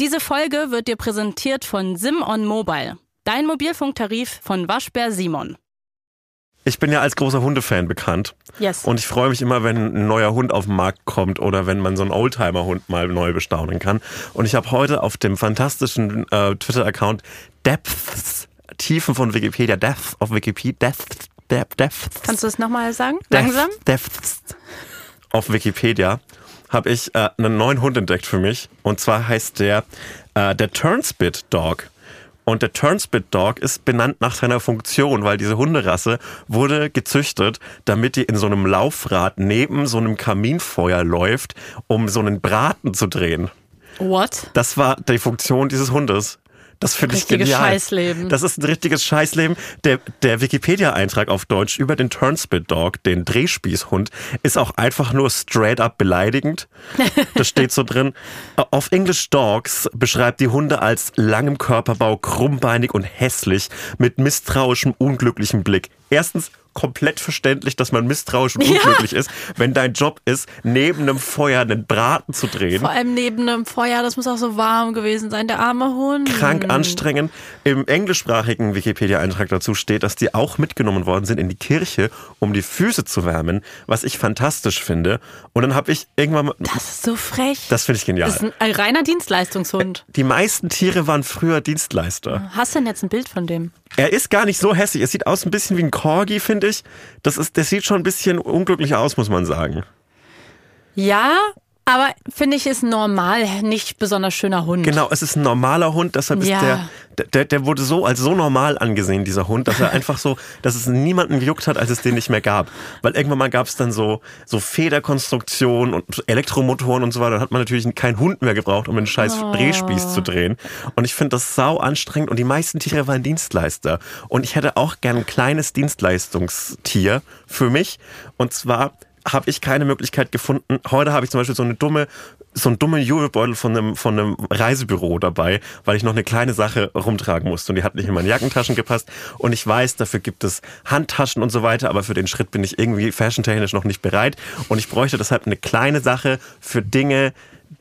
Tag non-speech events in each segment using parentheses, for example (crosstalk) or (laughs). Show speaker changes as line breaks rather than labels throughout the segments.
Diese Folge wird dir präsentiert von Sim on Mobile, dein Mobilfunktarif von Waschbär Simon.
Ich bin ja als großer Hundefan bekannt.
Yes.
Und ich freue mich immer, wenn ein neuer Hund auf den Markt kommt oder wenn man so einen Oldtimer-Hund mal neu bestaunen kann. Und ich habe heute auf dem fantastischen äh, Twitter-Account Depths, Tiefen von Wikipedia, Depth auf Wikipedia, Depth, Depth, Depth.
Kannst du es nochmal sagen?
Depth,
Langsam?
Depths auf Wikipedia habe ich äh, einen neuen Hund entdeckt für mich. Und zwar heißt der äh, der Turnspit Dog. Und der Turnspit Dog ist benannt nach seiner Funktion, weil diese Hunderasse wurde gezüchtet, damit die in so einem Laufrad neben so einem Kaminfeuer läuft, um so einen Braten zu drehen.
What?
Das war die Funktion dieses Hundes. Das finde ich genial.
Scheißleben.
Das ist ein richtiges Scheißleben. Der, der Wikipedia-Eintrag auf Deutsch über den Turnspit Dog, den Drehspießhund, ist auch einfach nur straight up beleidigend. Das steht so drin. Auf English Dogs beschreibt die Hunde als langem Körperbau, krummbeinig und hässlich, mit misstrauischem, unglücklichem Blick. Erstens komplett verständlich, dass man misstrauisch und
Ja.
unglücklich ist, wenn dein Job ist, neben einem Feuer einen Braten zu drehen.
Vor allem neben einem Feuer, das muss auch so warm gewesen sein, der arme Hund.
krank anstrengend. Im englischsprachigen Wikipedia-Eintrag dazu steht, dass die auch mitgenommen worden sind in die Kirche, um die Füße zu wärmen, was ich fantastisch finde. Und dann habe ich irgendwann mal,
Das ist so frech.
das finde ich genial.
Das ist ein, ein reiner Dienstleistungshund.
die meisten Tiere waren früher Dienstleister.
Hast du denn jetzt ein Bild von dem?
Er ist gar nicht so hässlich. Es sieht aus ein bisschen wie ein Corgi, finde ich. Das ist, das sieht schon ein bisschen unglücklich aus, muss man sagen.
Ja, aber finde ich ist normal, nicht besonders schöner Hund.
Genau, es ist ein normaler Hund, deshalb ist
Ja.
der, der, der wurde so als so normal angesehen, dieser Hund, dass er (laughs) einfach so, dass es niemanden gejuckt hat, als es den nicht mehr gab. Weil irgendwann mal gab es dann so, so Federkonstruktionen und Elektromotoren und so weiter. Dann hat man natürlich keinen Hund mehr gebraucht, um einen scheiß Drehspieß zu drehen. Und ich finde das sau anstrengend und die meisten Tiere waren Dienstleister. Und ich hätte auch gern ein kleines Dienstleistungstier für mich. Und zwar habe ich keine Möglichkeit gefunden. Heute habe ich zum Beispiel so eine dumme, so einen dummen Jubelbeutel von einem, von einem Reisebüro dabei, weil ich noch eine kleine Sache rumtragen musste und die hat nicht in meine Jackentaschen gepasst. Und ich weiß, dafür gibt es Handtaschen und so weiter, aber für den Schritt bin ich irgendwie fashiontechnisch noch nicht bereit. Und ich bräuchte deshalb eine kleine Sache für Dinge,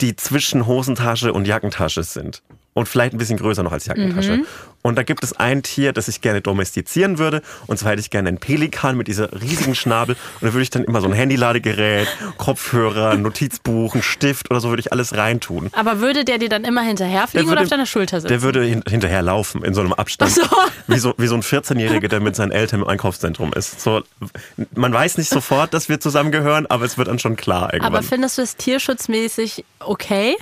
die zwischen Hosentasche und Jackentasche sind. Und vielleicht ein bisschen größer noch als Jackentasche. Und da gibt es ein Tier, das ich gerne domestizieren würde. Und zwar hätte ich gerne einen Pelikan mit dieser riesigen Schnabel. Und da würde ich dann immer so ein Handyladegerät, Kopfhörer, Notizbuch, ein Stift oder so würde ich alles reintun.
Aber würde der dir dann immer hinterherfliegen oder auf deiner Schulter sitzen?
Der würde hin, hinterher laufen in so einem Abstand.
So.
Wie, so, wie so ein 14-Jähriger, der mit seinen Eltern im Einkaufszentrum ist. So, man weiß nicht sofort, dass wir zusammengehören, aber es wird dann schon klar irgendwann.
aber findest du es tierschutzmäßig okay?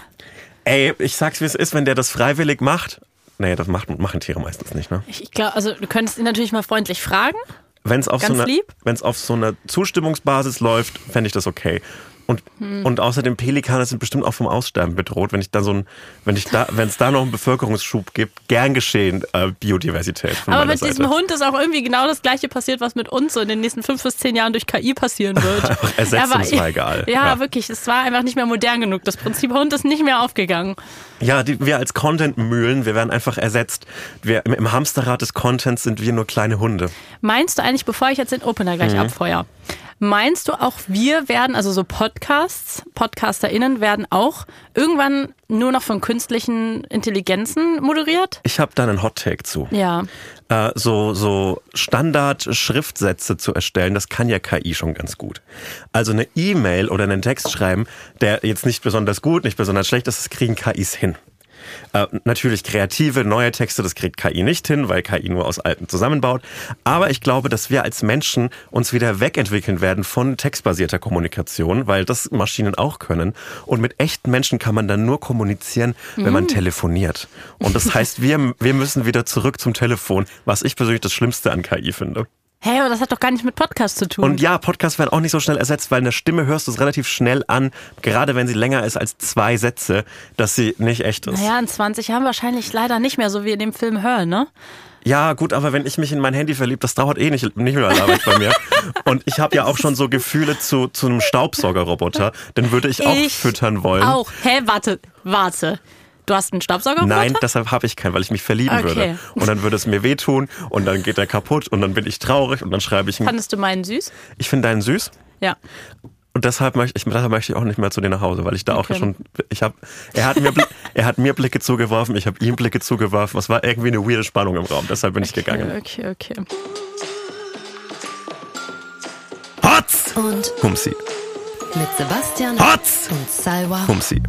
Ey, ich sag's wie es ist, wenn der das freiwillig macht. Nee, das macht, machen Tiere meistens nicht, ne?
Ich glaube, also du könntest ihn natürlich mal freundlich fragen.
Wenn es auf, so wenn's auf so einer Zustimmungsbasis läuft, fände ich das okay. Und,
Hm.
und außerdem Pelikane sind bestimmt auch vom Aussterben bedroht. Wenn ich da so ein, wenn ich da, wenn es da noch einen Bevölkerungsschub gibt, gern geschehen, äh, Biodiversität
Aber mit
Seite.
diesem Hund ist auch irgendwie genau das gleiche passiert, was mit uns so in den nächsten fünf bis zehn Jahren durch KI passieren wird. (laughs) Er
egal.
Ja,
Ja.
wirklich. Es war einfach nicht mehr modern genug. Das Prinzip Hund ist nicht mehr aufgegangen.
Ja, die, wir als Content-Mühlen, wir werden einfach ersetzt. Wir, im, Hamsterrad des Contents sind wir nur kleine Hunde.
Meinst du eigentlich, bevor ich jetzt den Opener
Mhm.
gleich abfeuer, meinst du auch, wir werden, also so Podcasts, PodcasterInnen werden auch irgendwann nur noch von künstlichen Intelligenzen moderiert?
Ich habe da einen Hot-Take zu.
Ja.
äh, so, so Standard-Schriftsätze zu erstellen, das kann ja KI schon ganz gut. Also eine E-Mail oder einen Text schreiben, der jetzt nicht besonders gut, nicht besonders schlecht ist, das kriegen KIs hin. Äh, natürlich kreative, neue Texte, das kriegt KI nicht hin, weil KI nur aus alten zusammenbaut. Aber ich glaube, dass wir als Menschen uns wieder wegentwickeln werden von textbasierter Kommunikation, weil das Maschinen auch können. Und mit echten Menschen kann man dann nur kommunizieren, wenn man telefoniert. Und das (laughs) heißt, wir, wir müssen wieder zurück zum Telefon, was ich persönlich das Schlimmste an KI finde.
Hey, aber das hat doch gar nicht mit Podcast zu tun.
Und ja, Podcasts werden auch nicht so schnell ersetzt, weil in der Stimme hörst du es relativ schnell an, gerade wenn sie länger ist als zwei Sätze, dass sie nicht echt ist.
naja, in 20 Jahren wahrscheinlich leider nicht mehr, so wie in dem Film Her, ne?
Ja, gut, aber wenn ich mich in mein Handy verliebe, das dauert eh nicht, nicht mehr lange bei mir. Und ich habe ja auch schon so Gefühle zu, zu einem Staubsaugerroboter, den würde ich auch
Ich
füttern wollen.
Auch. Hä, warte, warte. Du hast einen Staubsauger?
Nein, deshalb habe ich keinen, weil ich mich verlieben
Okay.
würde. Und dann würde es mir wehtun und dann geht er kaputt und dann bin ich traurig und dann schreibe ich, ein-
Fandest du meinen süß?
ich finde deinen süß.
Ja.
und deshalb möchte ich, deshalb möchte ich auch nicht mehr zu dir nach Hause, weil ich da
Okay.
auch schon, ich habe, er hat mir, (laughs) er hat mir Blicke zugeworfen, ich habe ihm Blicke zugeworfen. Es war irgendwie eine weirde Spannung im Raum, deshalb bin ich gegangen.
Okay, okay.
Hotz!
Und
Humsi.
mit Sebastian
Hotz!
und Salwa.
Humsi.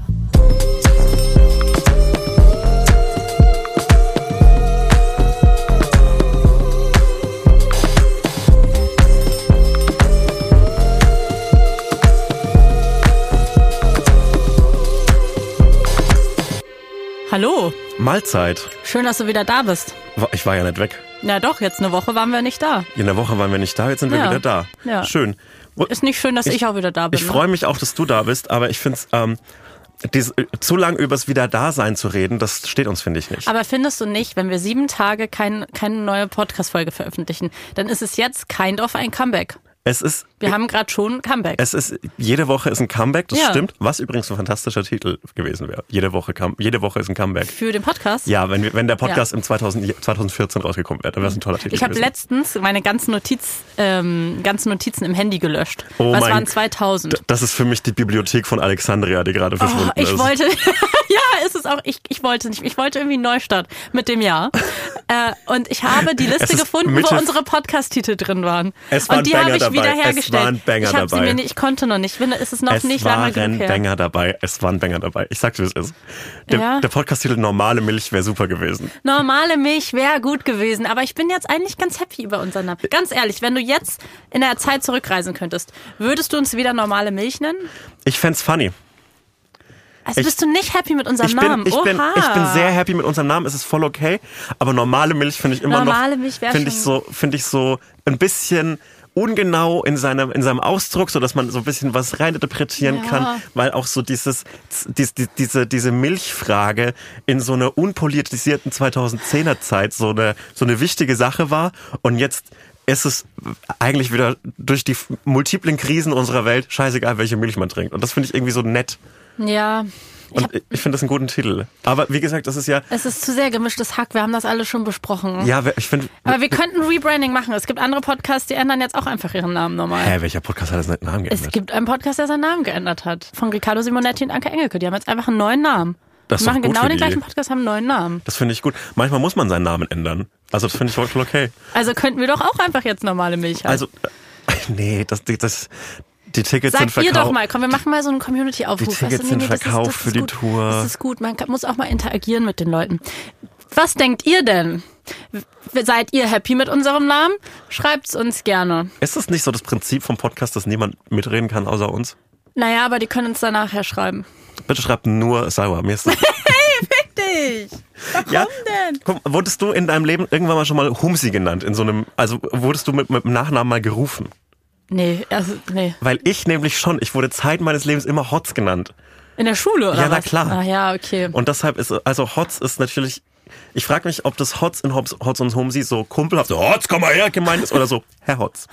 Hallo,
Mahlzeit.
schön, dass du wieder da bist.
Ich war ja nicht weg.
Na doch, jetzt eine Woche waren wir nicht da.
In der Woche waren wir nicht da, jetzt sind wir
Ja.
wieder da.
Ja.
Schön.
Ist nicht schön, dass ich, auch wieder da bin.
Ich
ne?
freue mich auch, dass du da bist, aber ich finde es, ähm, dies- äh, zu lang übers Wiederdasein zu reden, das steht uns, finde ich, nicht.
Aber findest du nicht, wenn wir sieben Tage kein, keine neue Podcast-Folge veröffentlichen, dann ist es jetzt kind of ein Comeback.
Es ist,
Wir haben gerade schon ein Comeback.
es ist, jede Woche ist ein Comeback, das
Ja.
stimmt, was übrigens ein fantastischer Titel gewesen wäre. Jede Woche, kam, jede Woche ist ein Comeback.
für den Podcast.
Ja, wenn, wenn der Podcast im 2000, 2014 rausgekommen wäre, dann wäre es ein toller Titel
Ich habe letztens meine ganzen, Notiz, ähm, ganzen Notizen im Handy gelöscht.
Oh
Was
mein-
waren 2000?
D- Das ist für mich die Bibliothek von Alexandria, die gerade verschwunden
Oh, ich
ist.
wollte, (laughs) ja, ist es auch, ich, ich wollte nicht, ich wollte irgendwie einen Neustart mit dem Jahr. (laughs) äh, und ich habe die Liste
ist
gefunden,
Mitte-
wo unsere Podcast-Titel drin waren.
Es waren
und die habe ich
dabei. Es
wiederhergestellt.
waren Banger
ich habe sie
dabei.
mir ich konnte noch nicht. Es ist noch
es
nicht lange
waren
genug her.
Banger dabei. Es waren Banger dabei. Ich sag's, wie es ist. Der,
Ja.
der Podcast-Titel Normale Milch wäre super gewesen.
Normale Milch wäre gut gewesen, aber ich bin jetzt eigentlich ganz happy über unseren Namen. Ganz ehrlich, wenn du jetzt in der Zeit zurückreisen könntest, würdest du uns wieder normale Milch nennen?
Ich fänd's funny.
Also
Ich-
bist du nicht happy mit unserem
Ich bin,
Namen?
ich, bin,
Oha.
ich bin sehr happy mit unserem Namen. Es ist voll okay. Aber normale Milch finde ich immer
Normale
noch.
Milch wär
Finde ich so, finde ich so ein bisschen ungenau in seinem, in seinem Ausdruck, so dass man so ein bisschen was reininterpretieren
Ja.
kann, weil auch so dieses, dies, die, diese, diese Milchfrage in so einer unpolitisierten 2010er Zeit so eine, so eine wichtige Sache war und jetzt ist es eigentlich wieder durch die multiplen Krisen unserer Welt scheißegal, welche Milch man trinkt. Und das finde ich irgendwie so nett.
Ja. Ich
Und
hab,
ich finde das einen guten Titel. Aber wie gesagt, das ist ja,
es ist zu sehr gemischtes Hack. Wir haben das alles schon besprochen.
ja, ich finde,
Aber wir könnten Rebranding machen. Es gibt andere Podcasts, die ändern jetzt auch einfach ihren Namen normal.
hä, welcher Podcast hat das nicht einen Namen
Es
geändert?
gibt einen Podcast, der seinen Namen geändert hat. Von Riccardo Simonetti und Anke Engelke. Die haben jetzt einfach einen neuen Namen.
Das ist
die machen genau den gleichen Podcast, haben einen neuen Namen.
Das finde ich gut. Manchmal muss man seinen Namen ändern. Also das finde ich voll okay.
Also könnten wir doch auch einfach jetzt normale Milch haben.
Also, äh, (laughs) nee, das, das, die Tickets sind
Sagt ihr
verkauft.
doch mal, komm, wir machen mal so einen Community-Aufruf.
Die Tickets sind verkauft für die
gut.
Tour.
Das ist gut, man muss auch mal interagieren mit den Leuten. Was denkt ihr denn? Seid ihr happy mit unserem Namen? Schreibt's uns gerne.
Ist das nicht so das Prinzip vom Podcast, dass niemand mitreden kann außer uns?
Naja, aber die können uns dann nachher schreiben.
Bitte schreibt nur Sauer. Mir ist das, (laughs)
Dich! Warum
ja,
denn?
Guck, wurdest du in deinem Leben irgendwann mal schon mal Humsi genannt? In so einem, also wurdest du mit, mit dem Nachnamen mal gerufen?
Nee, also, nee.
Weil ich nämlich schon, ich wurde Zeit meines Lebens immer Hotz genannt.
In der Schule, oder
Ja, na
was?
klar.
Ah ja, okay.
Und deshalb ist, also Hotz ist natürlich, ich frage mich, ob das Hotz in Hotz, Hotz und Humsi so kumpelhaft, so Hotz, komm mal her, gemeint ist, oder so, (laughs) Herr Hotz.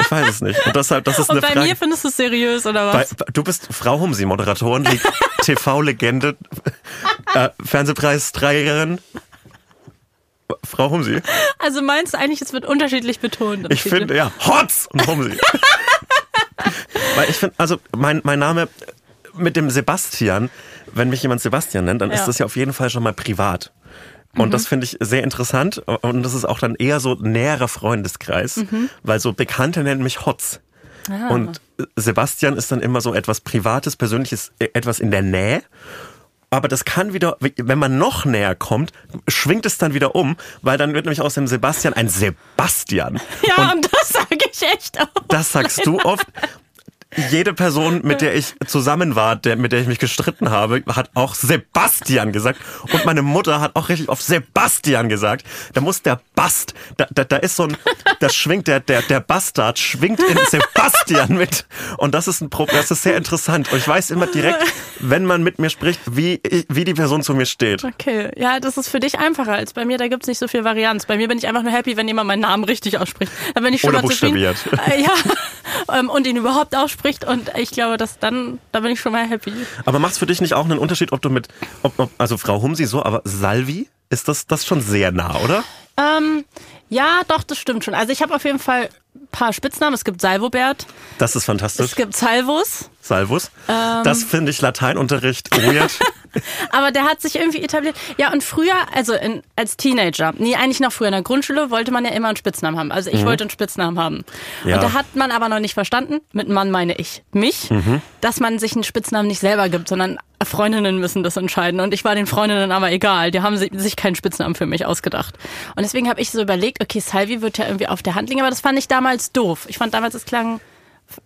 Ich weiß es nicht. Und deshalb, das ist
Und
eine
bei
Frage.
mir findest du es seriös, oder
Bei,
was?
du bist Frau Humsi, Moderatorin, die (laughs) TV-Legende, äh, Fernsehpreisträgerin. Frau Humsi.
Also meinst du eigentlich, es wird unterschiedlich betont?
Ich finde, ja, Hotz und Humsi. (laughs) Weil ich finde, also mein, mein Name mit dem Sebastian, wenn mich jemand Sebastian nennt, dann
Ja.
ist das ja auf jeden Fall schon mal privat. Und das finde ich sehr interessant. Und das ist auch dann eher so näherer Freundeskreis, weil so Bekannte nennen mich Hotz. Und Sebastian ist dann immer so etwas Privates, Persönliches, äh, etwas in der Nähe. Aber das kann wieder, wenn man noch näher kommt, schwingt es dann wieder um, weil dann wird nämlich aus dem Sebastian ein Sebastian.
Ja, und, das sage ich echt auch.
Das sagst du oft. Jede Person, mit der ich zusammen war, der, mit der ich mich gestritten habe, hat auch Sebastian gesagt. Und meine Mutter hat auch richtig oft Sebastian gesagt. Da muss der Bast, da, da, da ist so ein, da schwingt der, der, der Bastard schwingt in Sebastian mit. Und das ist ein Problem, das ist sehr interessant. Und ich weiß immer direkt, wenn man mit mir spricht, wie, wie die Person zu mir steht.
Okay, ja, das ist für dich einfacher als bei mir. Da gibt's nicht so viel Varianz. Bei mir bin ich einfach nur happy, wenn jemand meinen Namen richtig ausspricht. Dann bin ich schon
Oder
mal zufrieden. Äh, ja, (laughs) ähm, und ihn überhaupt ausspricht. Und ich glaube, dass dann, da bin ich schon mal happy.
Aber macht's für dich nicht auch einen Unterschied, ob du mit, ob, ob, also Frau Humsi so, aber Salvi, ist das, das schon sehr nah, oder?
Ähm, ja, doch, das stimmt schon. Also ich habe auf jeden Fall paar Spitznamen. Es gibt Salvobert,
Das ist fantastisch.
es gibt Salvus.
Salvus.
Ähm.
das finde ich Lateinunterricht weird. (laughs)
Aber der hat sich irgendwie etabliert. Ja, und früher, also in, als Teenager, nee, eigentlich noch früher in der Grundschule, wollte man ja immer einen Spitznamen haben. Also ich wollte einen Spitznamen haben.
Ja.
Und da hat man aber noch nicht verstanden, mit Mann meine ich mich, dass man sich einen Spitznamen nicht selber gibt, sondern Freundinnen müssen das entscheiden. Und ich war den Freundinnen aber egal. Die haben si- sich keinen Spitznamen für mich ausgedacht. Und deswegen habe ich so überlegt, okay, Salvi wird ja irgendwie auf der Hand liegen, aber das fand ich damals doof. Ich fand damals, es klang,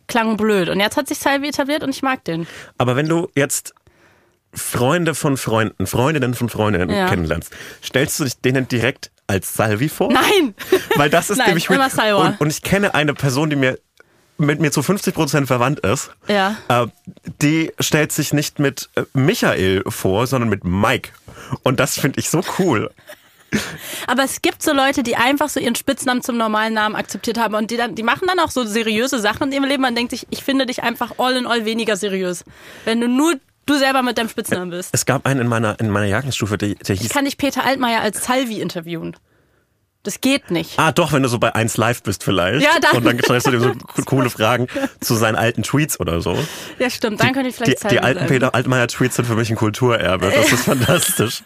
klang blöd. Und jetzt hat sich Salvi etabliert und ich mag den.
Aber wenn du jetzt Freunde von Freunden, Freundinnen von Freundinnen
Ja.
kennenlernst, stellst du dich denen direkt als Salvi vor?
Nein!
Weil das ist (laughs)
Nein,
nämlich
immer Salwa.
und, und ich kenne eine Person, die mir mit mir zu 50 Prozent verwandt ist.
Ja.
Äh, die stellt sich nicht mit äh, Michael vor, sondern mit Mike. Und das finde ich so cool.
Aber es gibt so Leute, die einfach so ihren Spitznamen zum normalen Namen akzeptiert haben und die dann, die machen dann auch so seriöse Sachen in ihrem Leben. Man denkt sich, ich finde dich einfach all in all weniger seriös, wenn du nur du selber mit deinem Spitznamen bist.
Es gab einen in meiner in meiner Jahrgangsstufe, der, der
Ich
hieß
kann dich Peter Altmaier als Salvi interviewen. Das geht nicht.
Ah, doch, wenn du so bei 1 Live bist vielleicht.
Ja, dann.
Und dann stellst du dir so co- (laughs) coole Fragen zu seinen alten Tweets oder so.
Ja, stimmt. Dann könnte ich
Die,
vielleicht Salvi
die alten. Peter Altmaier-Tweets sind für mich ein Kulturerbe. Das ist (laughs) fantastisch.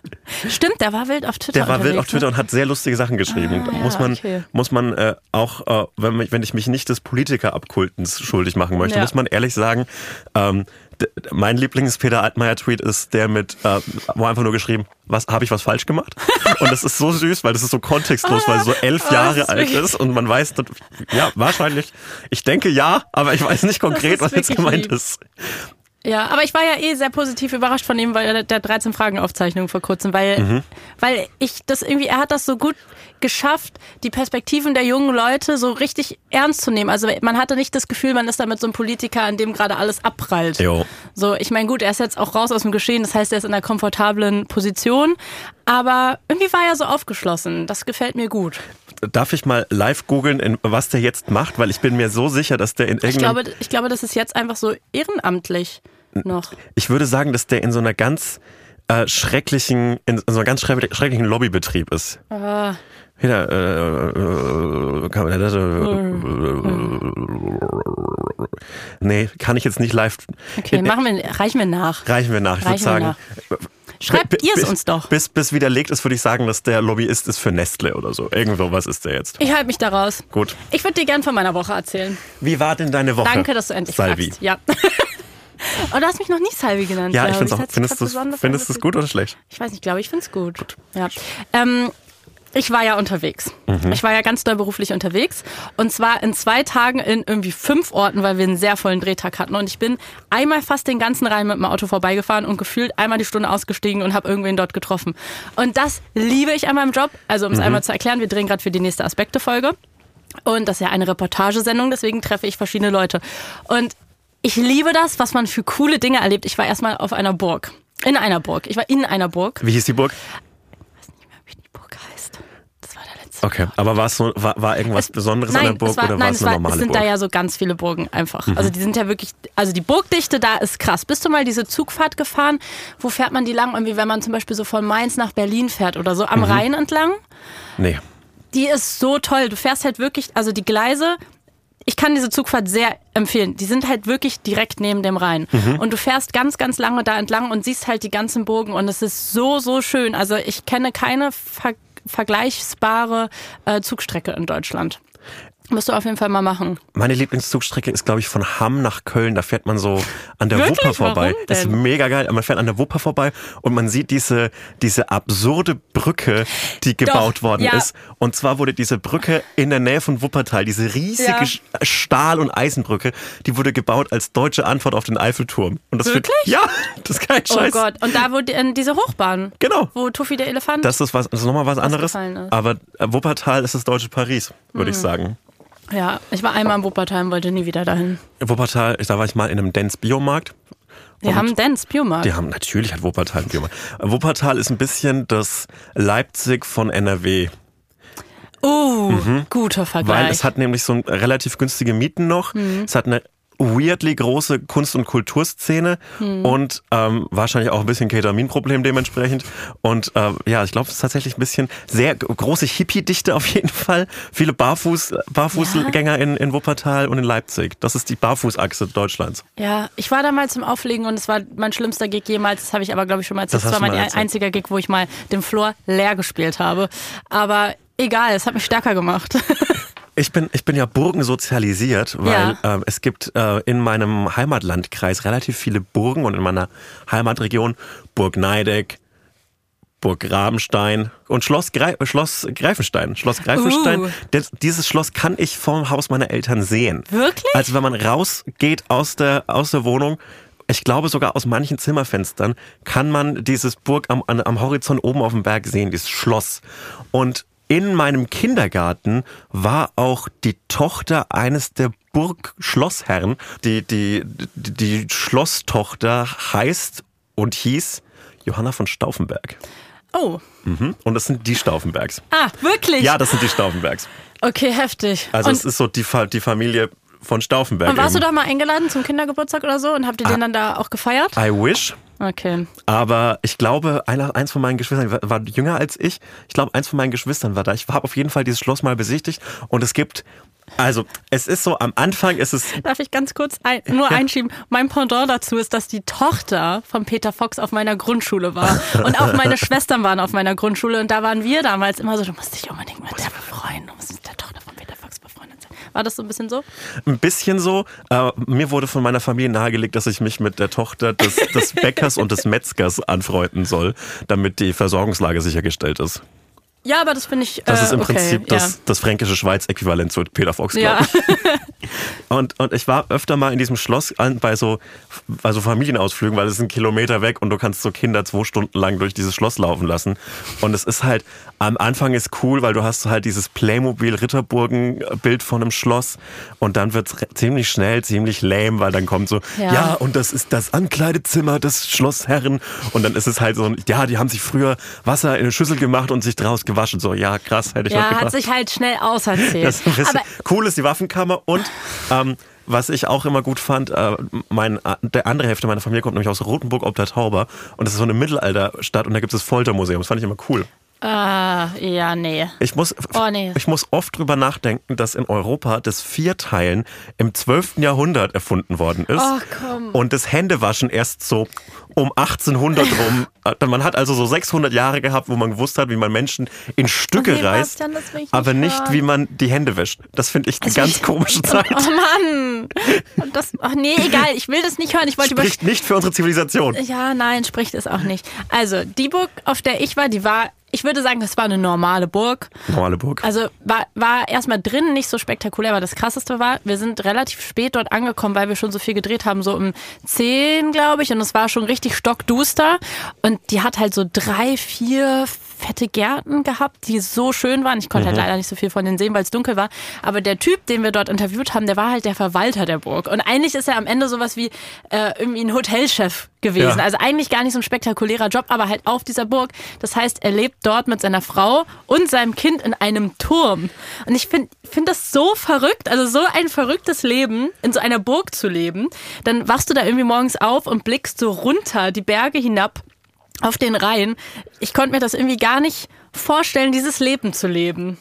Stimmt, der war wild auf Twitter.
Der war wild auf
unterwegs,
Twitter
ne?
und hat sehr lustige Sachen geschrieben.
Ah, ja,
muss man,
okay.
muss man äh, auch, äh, wenn, mich- wenn ich mich nicht des Politikerabkultens schuldig machen möchte,
Ja.
muss man ehrlich sagen, ähm, mein Lieblings-Peter Altmaier-Tweet ist der mit, äh, wo einfach nur geschrieben, was habe ich was falsch gemacht? und das ist so süß, weil das ist so kontextlos, weil er so elf
Oh,
Jahre
ist
alt ist und man weiß, ja, wahrscheinlich, ich denke ja, aber ich weiß nicht konkret, was jetzt gemeint
lieb.
ist.
Ja, aber ich war ja eh sehr positiv überrascht von ihm, weil der 13 Fragen Aufzeichnung vor kurzem, weil,
Mhm.
weil ich das irgendwie, er hat das so gut geschafft, die Perspektiven der jungen Leute so richtig ernst zu nehmen. Also man hatte nicht das Gefühl, man ist da mit so einem Politiker, an dem gerade alles abprallt.
Jo.
So, ich meine, gut, er ist jetzt auch raus aus dem Geschehen, das heißt, er ist in einer komfortablen Position, aber irgendwie war er so aufgeschlossen. Das gefällt mir gut.
Darf ich mal live googeln, was der jetzt macht? Weil ich bin mir so sicher, dass der in
Ich
irgendeinem...
glaube, ich glaube, das ist jetzt einfach so ehrenamtlich noch.
Ich würde sagen, dass der in so einer ganz äh, schrecklichen, in so einer ganz schreck- schrecklichen Lobbybetrieb ist.
Ah.
Wieder, äh, äh, kann das, äh, nee, kann ich jetzt nicht live.
Okay,
in-
machen wir, reichen wir nach.
Reichen wir nach. Ich würde sagen.
nach. Schreibt ihr es uns doch.
Bis, bis widerlegt ist, würde ich sagen, dass der Lobbyist ist für Nestle oder so. Irgendwo was ist der jetzt.
Ich halte mich da raus.
Gut.
Ich würde dir gern von meiner Woche erzählen.
Wie war denn deine Woche?
Danke, dass du endlich
Salvi.
fragst. Ja. (laughs) Und du hast mich noch nie Salvi genannt.
Ja, ich finde es auch. Findest du findest
angefühlt.
gut oder schlecht?
Ich weiß nicht, glaube ich finde es gut. Ja. Ähm, ich war ja unterwegs.
Mhm.
Ich war ja ganz doll beruflich unterwegs. Und zwar in zwei Tagen in irgendwie fünf Orten, weil wir einen sehr vollen Drehtag hatten. Und ich bin einmal fast den ganzen Reihen mit dem Auto vorbeigefahren und gefühlt einmal die Stunde ausgestiegen und habe irgendwen dort getroffen. Und das liebe ich an meinem Job. Also um es einmal zu erklären, wir drehen gerade für die nächste Aspekte-Folge. Und das ist ja eine Reportagesendung, deswegen treffe ich verschiedene Leute. Und ich liebe das, was man für coole Dinge erlebt. Ich war erstmal auf einer Burg. In einer Burg. Ich war in einer Burg.
Wie hieß die Burg?
Wie die Burg heißt. Das war der letzte.
Okay, aber war es so, war, war irgendwas Besonderes an der Burg
es war,
oder war
nein,
es
es,
eine
war,
normale
es sind
Burg? Mhm.
da ja so ganz viele Burgen einfach. Also die sind ja wirklich, also die Burgdichte da ist krass. Bist du mal diese Zugfahrt gefahren? Wo fährt man die lang? Irgendwie, wenn man zum Beispiel so von Mainz nach Berlin fährt oder so, am
Mhm.
Rhein entlang.
nee.
Die ist so toll. Du fährst halt wirklich, also die Gleise, ich kann diese Zugfahrt sehr empfehlen. Die sind halt wirklich direkt neben dem Rhein.
Mhm.
Und du fährst ganz, ganz lange da entlang und siehst halt die ganzen Burgen und es ist so, so schön. Also ich kenne keine ver vergleichbare äh, Zugstrecke in Deutschland. Musst du auf jeden Fall mal machen.
Meine Lieblingszugstrecke ist, glaube ich, von Hamm nach Köln. Da fährt man so an der
Wirklich?
Wupper vorbei. Das ist mega geil. Man fährt an der Wupper vorbei und man sieht diese, diese absurde Brücke, die gebaut worden
ja.
ist. Und zwar wurde diese Brücke in der Nähe von Wuppertal, diese riesige
Ja.
Sch- Stahl- und Eisenbrücke, die wurde gebaut als deutsche Antwort auf den Eiffelturm. Und das
Wirklich?
Wird, ja, (laughs) das ist kein
Oh
Scheiß.
Gott. Und da, wo die, in diese Hochbahn,
Genau.
wo Tuffy der Elefant.
Das ist was, das ist nochmal was anderes. Aber äh, Wuppertal ist das deutsche Paris, würde
Mhm.
ich sagen.
Ja, ich war einmal in Wuppertal und wollte nie wieder dahin.
Wuppertal, da war ich mal in einem Dance Biomarkt.
Wir
Und
haben Dance Biomarkt.
Die haben natürlich hat Wuppertal einen Biomarkt. Wuppertal ist ein bisschen das Leipzig von NRW,
Uh, guter Vergleich.
Mhm. weil es hat nämlich so relativ günstige Mieten noch.
Mhm.
Es hat eine weirdly große Kunst- und Kulturszene
Hm.
und ähm, wahrscheinlich auch ein bisschen Ketaminproblem dementsprechend. Und äh, ja, ich glaube, es ist tatsächlich ein bisschen sehr große Hippie-Dichte auf jeden Fall. Viele Barfuß, Barfußgänger in, in Wuppertal und in Leipzig. Das ist die Barfußachse Deutschlands.
Ja, ich war da mal zum Auflegen und es war mein schlimmster Gig jemals. Das habe ich aber, glaube ich, schon mal erzählt.
Das
Das, war mein
mal erzählt.
einziger Gig, wo ich mal den Floor leer gespielt habe. Aber egal, es hat mich stärker gemacht. (laughs)
Ich bin, ich bin ja Burgen sozialisiert, weil ähm, es gibt äh, in meinem Heimatlandkreis relativ viele Burgen und in meiner Heimatregion Burg Neideck, Burg Rabenstein und Schloss, Grei Schloss Greifenstein. Schloss Greifenstein.
Uh.
Das, dieses Schloss kann ich vom Haus meiner Eltern sehen.
Wirklich?
Also wenn man rausgeht aus der, aus der Wohnung, ich glaube sogar aus manchen Zimmerfenstern, kann man dieses Burg am, am Horizont oben auf dem Berg sehen, dieses Schloss. Und in meinem Kindergarten war auch die Tochter eines der Burgschlossherren. Die, die, die, die Schlosstochter heißt und hieß Johanna von Stauffenberg.
Oh.
Mhm. Und das sind die Stauffenbergs.
Ah, wirklich?
Ja, das sind die Stauffenbergs.
Okay, heftig.
Also
und,
es ist so die, die Familie von Stauffenberg.
und warst du
eben.
da mal eingeladen zum Kindergeburtstag oder so und habt ihr
Ah.
den dann da auch gefeiert?
I wish.
Okay.
Aber ich glaube, einer, eins von meinen Geschwistern war, war jünger als ich. Ich glaube, eins von meinen Geschwistern war da. Ich habe auf jeden Fall dieses Schloss mal besichtigt und es gibt, also es ist so, am Anfang ist es,
Darf ich ganz kurz ein, nur einschieben? Mein Pendant dazu ist, dass die Tochter von Peter Fox auf meiner Grundschule war. Und auch meine (laughs) Schwestern waren auf meiner Grundschule. Und da waren wir damals immer so, du musst dich unbedingt mit der befreuen. Du musst mit der Tochter von Peter Fox befreundet sein. War das so ein bisschen so?
ein bisschen so. Äh, mir wurde von meiner Familie nahegelegt, dass ich mich mit der Tochter des, des (laughs) Bäckers und des Metzgers anfreunden soll, damit die Versorgungslage sichergestellt ist.
Ja, aber das finde ich.
Das
äh,
ist im
okay,
Prinzip
ja.
das, das fränkische Schweiz-Äquivalent zu Peter Fox, glaube
Ja.
ich. (laughs) Und, und ich war öfter mal in diesem Schloss an, bei so, bei so Familienausflügen, weil es ist ein Kilometer weg und du kannst so Kinder zwei Stunden lang durch dieses Schloss laufen lassen. Und es ist halt, am Anfang ist cool, weil du hast halt dieses Playmobil-Ritterburgen-Bild von einem Schloss und dann wird es ziemlich schnell, ziemlich lame, weil dann kommt so,
Ja.
ja. und das ist das Ankleidezimmer des Schlossherren und dann ist es halt so, ja, die haben sich früher Wasser in eine Schüssel gemacht und sich draus gewaschen. So, ja, krass, hätte ich
Ja,
gemacht.
hat sich halt schnell auserzählt. (laughs)
Das ist
aber
cool ist die Waffenkammer und ähm, was ich auch immer gut fand, äh, mein, der andere Hälfte meiner Familie kommt nämlich aus Rotenburg ob der Tauber und das ist so eine Mittelalterstadt und da gibt es das Foltermuseum. Das fand ich immer cool.
Ah, ja, nee.
Ich muss,
Oh, nee.
ich muss oft drüber nachdenken, dass in Europa das Vierteilen im 12. Jahrhundert erfunden worden ist.
Oh, komm.
Und das Händewaschen erst so um 1800 rum. Äh, Man hat also so 600 Jahre gehabt, wo man gewusst hat, wie man Menschen in Stücke
Oh nee,
reißt,
Bastian, nicht
aber nicht,
hören.
wie man die Hände wäscht. Das finde ich eine
Das
ganz
ich-
komische (laughs) Zeit.
Oh Mann. Das, ach nee, egal. Ich will das nicht hören. Ich wollte
Spricht nicht für unsere Zivilisation.
Ja, nein, spricht es auch nicht. Also, die Burg, auf der ich war, die war, ich würde sagen, das war eine normale Burg.
Normale Burg.
Also war, war erstmal drinnen nicht so spektakulär, aber das krasseste war, wir sind relativ spät dort angekommen, weil wir schon so viel gedreht haben, so um 10, glaube ich, und es war schon richtig stockduster. Und die hat halt so drei, vier fette Gärten gehabt, die so schön waren. Ich konnte halt leider nicht so viel von denen sehen, weil es dunkel war. Aber der Typ, den wir dort interviewt haben, der war halt der Verwalter der Burg. Und eigentlich ist er am Ende sowas wie äh, irgendwie ein Hotelchef gewesen.
Ja.
Also eigentlich gar nicht so ein spektakulärer Job, aber halt auf dieser Burg. Das heißt, er lebt dort mit seiner Frau und seinem Kind in einem Turm. Und ich finde find das so verrückt, also so ein verrücktes Leben, in so einer Burg zu leben. Dann wachst du da irgendwie morgens auf und blickst so runter, die Berge hinab auf den Rhein. Ich konnte mir das irgendwie gar nicht vorstellen, dieses Leben zu leben.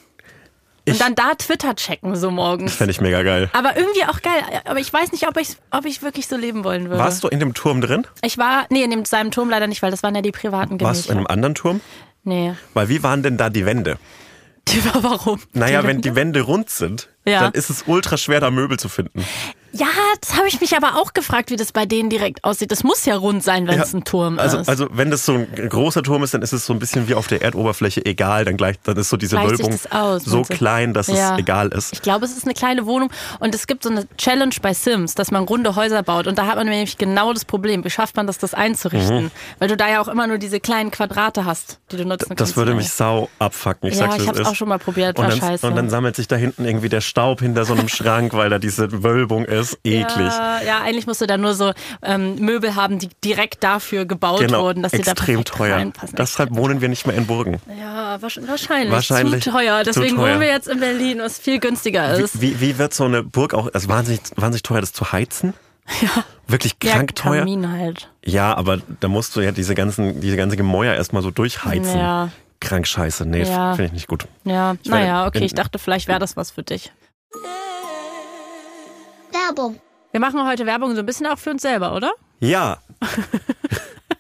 Ich-
und dann da Twitter checken, so morgens.
Fände ich mega geil.
Aber irgendwie auch geil. Aber ich weiß nicht, ob ich, ob ich wirklich so leben wollen würde.
Warst du in dem Turm drin?
Ich war, nee, in dem, seinem Turm leider nicht, weil das waren ja die privaten
Warst du in
Gemächer.
einem anderen Turm?
Nee.
Weil wie waren denn da die Wände? (laughs)
Die war warum?
Naja,
die
wenn die Wände rund sind,
Ja.
dann ist es ultra schwer, da Möbel zu finden.
Ja, das habe ich mich aber auch gefragt, wie das bei denen direkt aussieht. Das muss ja rund sein, wenn es ein Turm
also,
ist.
Also wenn das so ein großer Turm ist, dann ist es so ein bisschen wie auf der Erdoberfläche egal. Dann, gleich, dann ist so diese
Gleicht
Wölbung
das aus,
so klein, dass
Ja.
es egal ist.
Ich glaube, es ist eine kleine Wohnung und es gibt so eine Challenge bei Sims, dass man runde Häuser baut. Und da hat man nämlich genau das Problem. Wie schafft man das, das einzurichten? Weil du da ja auch immer nur diese kleinen Quadrate hast, die du nutzen kannst.
Mhm. Das würde mich sau abfucken. Ich
Ja,
sag's,
ich
es
hab's
ist.
auch schon mal probiert,
und dann,
scheiße.
Und dann sammelt sich da hinten irgendwie der Staub hinter so einem (laughs) Schrank, weil da diese Wölbung ist. Eklig.
Ja, ja, eigentlich musst du da nur so ähm, Möbel haben, die direkt dafür gebaut
Genau,
wurden, dass sie da
extrem teuer.
reinpassen.
Deshalb wohnen wir nicht mehr in Burgen.
Ja, Ja, wahrsch- wahrscheinlich.
Wahrscheinlich
Zu teuer.
zu
Deswegen
teuer.
wohnen wir jetzt in Berlin, was viel günstiger ist.
Wie, wie wird so eine Burg auch, also wahnsinnig, wahnsinnig teuer, das zu heizen?
Ja.
Wirklich
Ja,
krank teuer?
Kamin halt.
Ja, aber da musst du ja diese ganzen, diese ganze Gemäuer erstmal so durchheizen.
Ja.
Krank scheiße. Nee,
Ja.
finde ich nicht gut.
Ja,
Ich
naja, okay,
in-
ich dachte, vielleicht wäre das was für dich.
Werbung.
Wir machen heute Werbung so ein bisschen auch für uns selber, oder?
Ja. (laughs)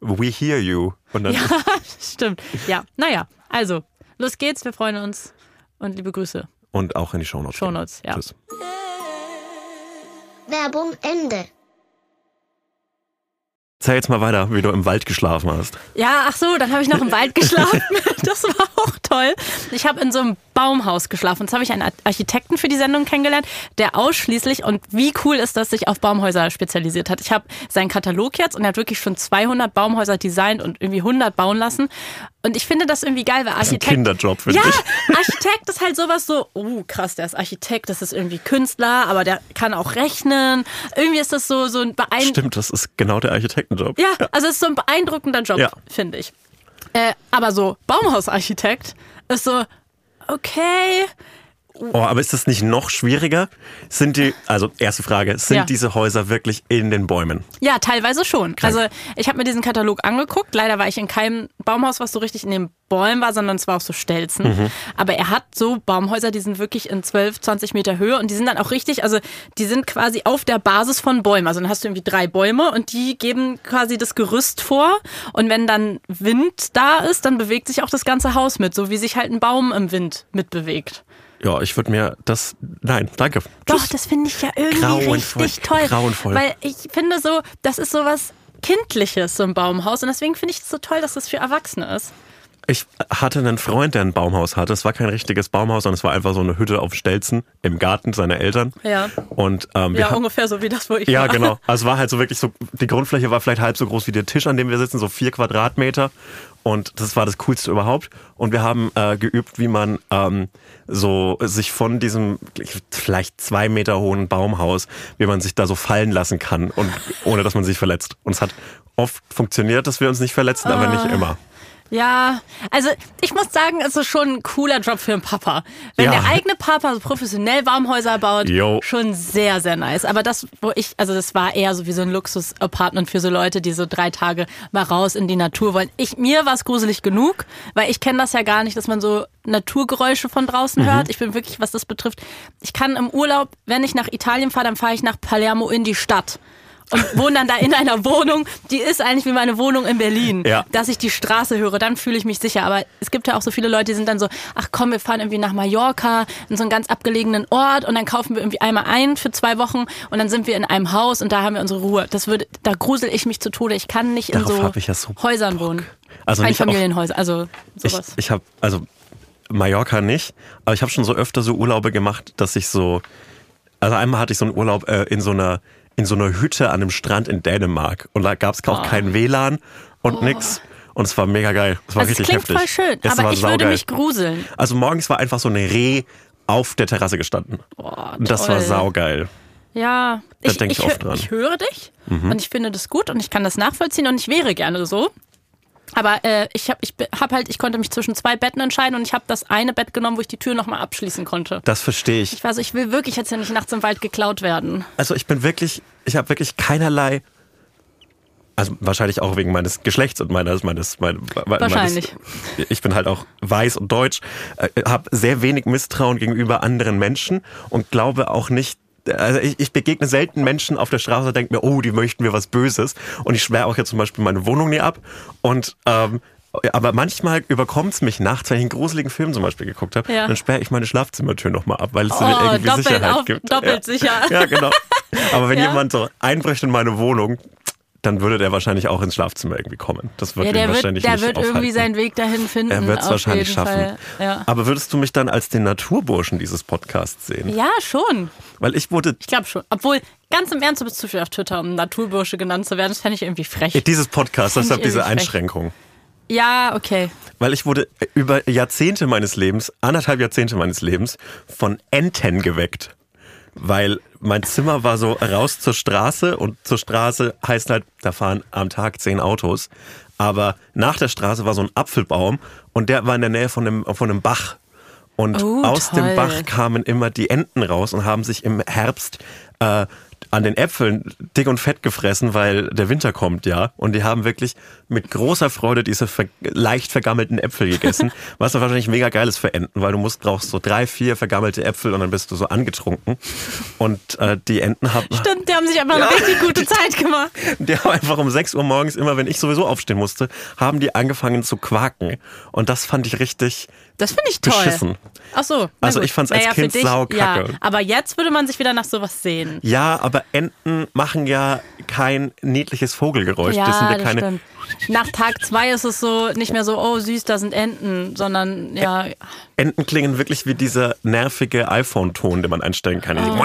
We hear you. Und dann
Ja, (laughs) stimmt. Ja, naja, also, los geht's, wir freuen uns und liebe Grüße.
und auch in die Shownotes.
Shownotes, ja.
Tschüss.
Werbung Ende.
Erzähl jetzt mal weiter, wie du im Wald geschlafen hast.
Ja, ach so, dann habe ich noch im Wald geschlafen. (laughs) Das war auch toll. Ich habe in so einem Baumhaus geschlafen. Jetzt habe ich einen Architekten für die Sendung kennengelernt, der ausschließlich, und wie cool ist das, sich auf Baumhäuser spezialisiert hat. Ich habe seinen Katalog jetzt und er hat wirklich schon 200 Baumhäuser designt und irgendwie 100 bauen lassen. Und ich finde das irgendwie geil, weil
Das ist ein
Architekt...
Kinderjob, finde
Ja,
ich.
Architekt ist halt sowas so, oh krass, der ist Architekt, das ist irgendwie Künstler, aber der kann auch rechnen. Irgendwie ist das so, so ein beeindruckender.
Stimmt, das ist genau der Architektenjob.
Ja, also es ist so ein beeindruckender Job,
Ja.
finde ich. Äh, aber so Baumhausarchitekt ist so, okay,
Oh, aber ist das nicht noch schwieriger? Sind die, also erste Frage, sind
Ja.
diese Häuser wirklich in den Bäumen?
ja, teilweise schon. Also ich habe mir diesen Katalog angeguckt. Leider war ich in keinem Baumhaus, was so richtig in den Bäumen war, sondern es war auf so Stelzen.
Mhm.
Aber er hat so Baumhäuser, die sind wirklich in 12, 20 Meter Höhe und die sind dann auch richtig, also die sind quasi auf der Basis von Bäumen. Also dann hast du irgendwie drei Bäume und die geben quasi das Gerüst vor. Und wenn dann Wind da ist, dann bewegt sich auch das ganze Haus mit, so wie sich halt ein Baum im Wind mitbewegt.
Ja, ich würde mir das, nein, danke.
Doch,
Tschüss.
das finde ich ja irgendwie
Grauenvoll.
richtig toll.
Grauenvoll.
Weil ich finde so, das ist so was Kindliches, so ein Baumhaus. Und deswegen finde ich es so toll, dass das für Erwachsene ist.
Ich hatte einen Freund, der ein Baumhaus hatte. Es war kein richtiges Baumhaus, sondern es war einfach so eine Hütte auf Stelzen im Garten seiner Eltern.
Ja.
Und ähm,
Ja, ungefähr so wie das, wo ich
Ja,
war.
genau. (laughs) Also es war halt so wirklich so, die Grundfläche war vielleicht halb so groß wie der Tisch, an dem wir sitzen, so vier Quadratmeter. Und das war das Coolste überhaupt. Und wir haben äh, geübt, wie man ähm, so sich von diesem vielleicht zwei Meter hohen Baumhaus, wie man sich da so fallen lassen kann und ohne dass man sich verletzt. Und es hat oft funktioniert, dass wir uns nicht verletzen, aber nicht immer.
Ja, also ich muss sagen, es ist schon ein cooler Job für einen Papa. Wenn
Ja.
der eigene Papa so professionell Baumhäuser baut,
Jo.
schon sehr, sehr nice. Aber das, wo ich, also das war eher so wie so ein Luxus-Apartment für so Leute, die so drei Tage mal raus in die Natur wollen. Ich, mir war es gruselig genug, weil ich kenne das ja gar nicht, dass man so Naturgeräusche von draußen hört. Ich bin wirklich, was das betrifft, ich kann im Urlaub, wenn ich nach Italien fahre, dann fahre ich nach Palermo in die Stadt. Und wohne dann da in einer Wohnung, die ist eigentlich wie meine Wohnung in Berlin.
Ja.
Dass ich die Straße höre, dann fühle ich mich sicher. Aber es gibt ja auch so viele Leute, die sind dann so, ach komm, wir fahren irgendwie nach Mallorca, in so einen ganz abgelegenen Ort und dann kaufen wir irgendwie einmal ein für zwei Wochen und dann sind wir in einem Haus und da haben wir unsere Ruhe. Das würde, da grusel ich mich zu Tode. Ich kann nicht in
Darauf
so
ich ja so
Häusern
Bock.
wohnen.
Also
Einfamilienhäuser, also
Ich,
sowas.
ich habe, also Mallorca nicht, aber ich habe schon so öfter so Urlaube gemacht, dass ich so, also einmal hatte ich so einen Urlaub äh, in so einer in so einer Hütte an einem Strand in Dänemark und da gab es auch kein WLAN und nix und es war mega geil. Es war
Oh. also es
richtig
klingt
heftig.
voll schön,
Es
aber
war
ich würde
saugeil.
mich gruseln.
Also morgens war einfach so eine Reh auf der Terrasse gestanden.
Boah,
Und das war saugeil.
Ja,
Da ich dran. Mhm.
Ich höre dich und ich finde das gut und ich kann das nachvollziehen und ich wäre gerne so. Aber äh, ich habe ich hab halt, ich konnte mich zwischen zwei Betten entscheiden und ich habe das eine Bett genommen, wo ich die Tür nochmal abschließen konnte.
Das verstehe ich.
Ich war so, ich will wirklich jetzt ja nicht nachts im Wald geklaut werden.
Also ich bin wirklich, ich habe wirklich keinerlei Also wahrscheinlich auch wegen meines Geschlechts und meines, meines, meines,
Wahrscheinlich.
Meines, ich bin halt auch weiß und deutsch, äh, habe sehr wenig Misstrauen gegenüber anderen Menschen und glaube auch nicht, also ich, ich begegne selten Menschen auf der Straße und denke mir, oh, die möchten mir was Böses. Und ich sperre auch jetzt zum Beispiel meine Wohnung nie ab. Und ähm, aber manchmal überkommt es mich nachts, wenn ich einen gruseligen Film zum Beispiel geguckt habe,
Ja.
dann sperre ich meine Schlafzimmertür nochmal ab, weil es
Oh,
mir irgendwie Sicherheit
auf-
gibt.
doppelt
ja.
sicher. (laughs)
Ja, genau. Aber wenn
Ja.
jemand so einbricht in meine Wohnung, dann würde der wahrscheinlich auch ins Schlafzimmer irgendwie kommen. Das wird
Ja, der wird,
wahrscheinlich
der
nicht
wird irgendwie seinen Weg dahin finden.
Er wird es wahrscheinlich schaffen.
Ja.
Aber würdest du mich dann als den Naturburschen dieses Podcasts sehen?
ja, schon.
Weil ich wurde
Ich glaube schon. Obwohl, ganz im Ernst, du bist zu viel auf Twitter, um Naturbursche genannt zu werden. Das fände ich irgendwie frech.
dieses Podcast, deshalb diese
frech.
Einschränkung.
Ja, okay.
Weil ich wurde über Jahrzehnte meines Lebens, anderthalb Jahrzehnte meines Lebens, von Enten geweckt. Weil mein Zimmer war so raus zur Straße und zur Straße heißt halt, da fahren am Tag zehn Autos. Aber nach der Straße war so ein Apfelbaum und der war in der Nähe von einem, von einem Bach. Und
Oh,
aus
toll.
dem Bach kamen immer die Enten raus und haben sich im Herbst äh, an den Äpfeln dick und fett gefressen, weil der Winter kommt, ja. Und die haben wirklich mit großer Freude diese ver leicht vergammelten Äpfel gegessen, (laughs) was ja wahrscheinlich mega geil ist für Enten, weil du musst brauchst so drei, vier vergammelte Äpfel und dann bist du so angetrunken. Und äh, die Enten haben,
Stimmt, die haben sich einfach (laughs) eine richtig gute Zeit gemacht. (laughs)
die haben einfach um 6 Uhr morgens, immer wenn ich sowieso aufstehen musste, haben die angefangen zu quaken. Und das fand ich richtig
Das finde ich toll.
beschissen.
Ach so.
Also ich fand's als
naja,
Kind
dich,
saukacke.
Ja, aber jetzt würde man sich wieder nach sowas sehen.
Ja, aber Enten machen ja kein niedliches Vogelgeräusch.
Ja,
das sind ja
das
keine.
stimmt. Nach Tag zwei ist es so nicht mehr so, oh süß, da sind Enten, sondern ja,
Enten klingen wirklich wie dieser nervige iPhone-Ton, den man einstellen kann.
Oh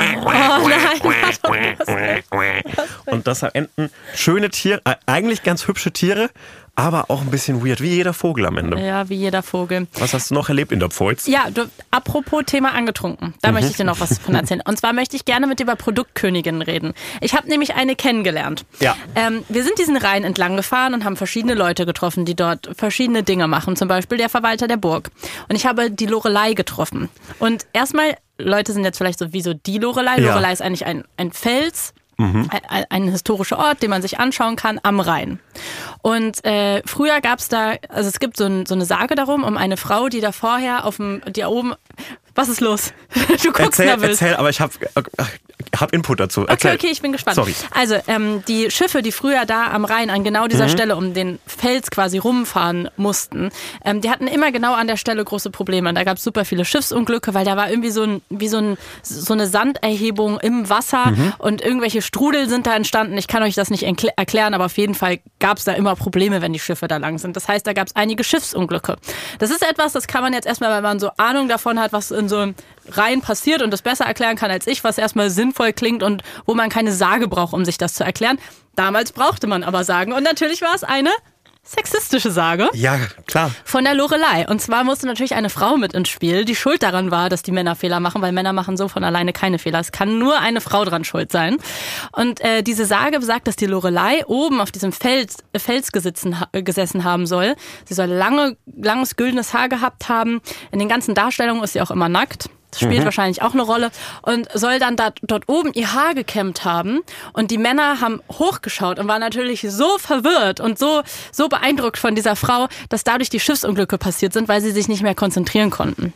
(laughs)
Und das sind Enten schöne Tiere, äh, eigentlich ganz hübsche Tiere, aber auch ein bisschen weird, wie jeder Vogel am Ende.
ja, wie jeder Vogel.
Was hast du noch erlebt in der Pfalz?
Ja, du, apropos Thema angetrunken. Da möchte ich dir noch was von erzählen. Und zwar möchte ich gerne mit dir über Produktköniginnen reden. Ich habe nämlich eine kennengelernt.
Ja.
Ähm, wir sind diesen Rhein entlang gefahren und haben verschiedene Leute getroffen, die dort verschiedene Dinge machen. Zum Beispiel der Verwalter der Burg. Und ich habe die Lorelei getroffen. Und erstmal, Leute sind jetzt vielleicht so, wieso die Lorelei?
Ja.
Lorelei ist eigentlich ein, ein Fels. Ein, ein historischer Ort, den man sich anschauen kann am Rhein. Und äh, früher gab es da, also es gibt so, ein, so eine Sage darum, um eine Frau, die da vorher auf dem, die oben, was ist los? (laughs) Du guckst
Erzähl,
nervös.
erzähl, aber ich habe hab Input dazu. Erzähl.
Okay, okay, ich bin gespannt.
Sorry.
Also, ähm, die Schiffe, die früher da am Rhein an genau
Mhm.
dieser Stelle um den Fels quasi rumfahren mussten, ähm, die hatten immer genau an der Stelle große Probleme. Und da gab es super viele Schiffsunglücke, weil da war irgendwie so, ein, wie so, ein, so eine Sanderhebung im Wasser
Mhm.
und irgendwelche Strudel sind da entstanden. Ich kann euch das nicht erklären, aber auf jeden Fall gab es da immer Probleme, wenn die Schiffe da lang sind. Das heißt, da gab es einige Schiffsunglücke. Das ist etwas, das kann man jetzt erstmal, wenn man so Ahnung davon hat, was in so einem Rhein passiert und das besser erklären kann als ich, was erstmal sinnvoll klingt und wo man keine Sage braucht, um sich das zu erklären. Damals brauchte man aber Sagen und natürlich war es eine sexistische Sage
Ja, klar.
von der Lorelei. Und zwar musste natürlich eine Frau mit ins Spiel, die schuld daran war, dass die Männer Fehler machen, weil Männer machen so von alleine keine Fehler. Es kann nur eine Frau dran schuld sein. Und äh, diese Sage besagt, dass die Lorelei oben auf diesem Fels, Fels gesitzen, äh, gesessen haben soll. Sie soll lange, langes güldenes Haar gehabt haben. In den ganzen Darstellungen ist sie auch immer nackt. Das spielt wahrscheinlich auch eine Rolle. Und soll dann da, dort oben ihr Haar gekämmt haben. Und die Männer haben hochgeschaut und waren natürlich so verwirrt und so, so beeindruckt von dieser Frau, dass dadurch die Schiffsunglücke passiert sind, weil sie sich nicht mehr konzentrieren konnten.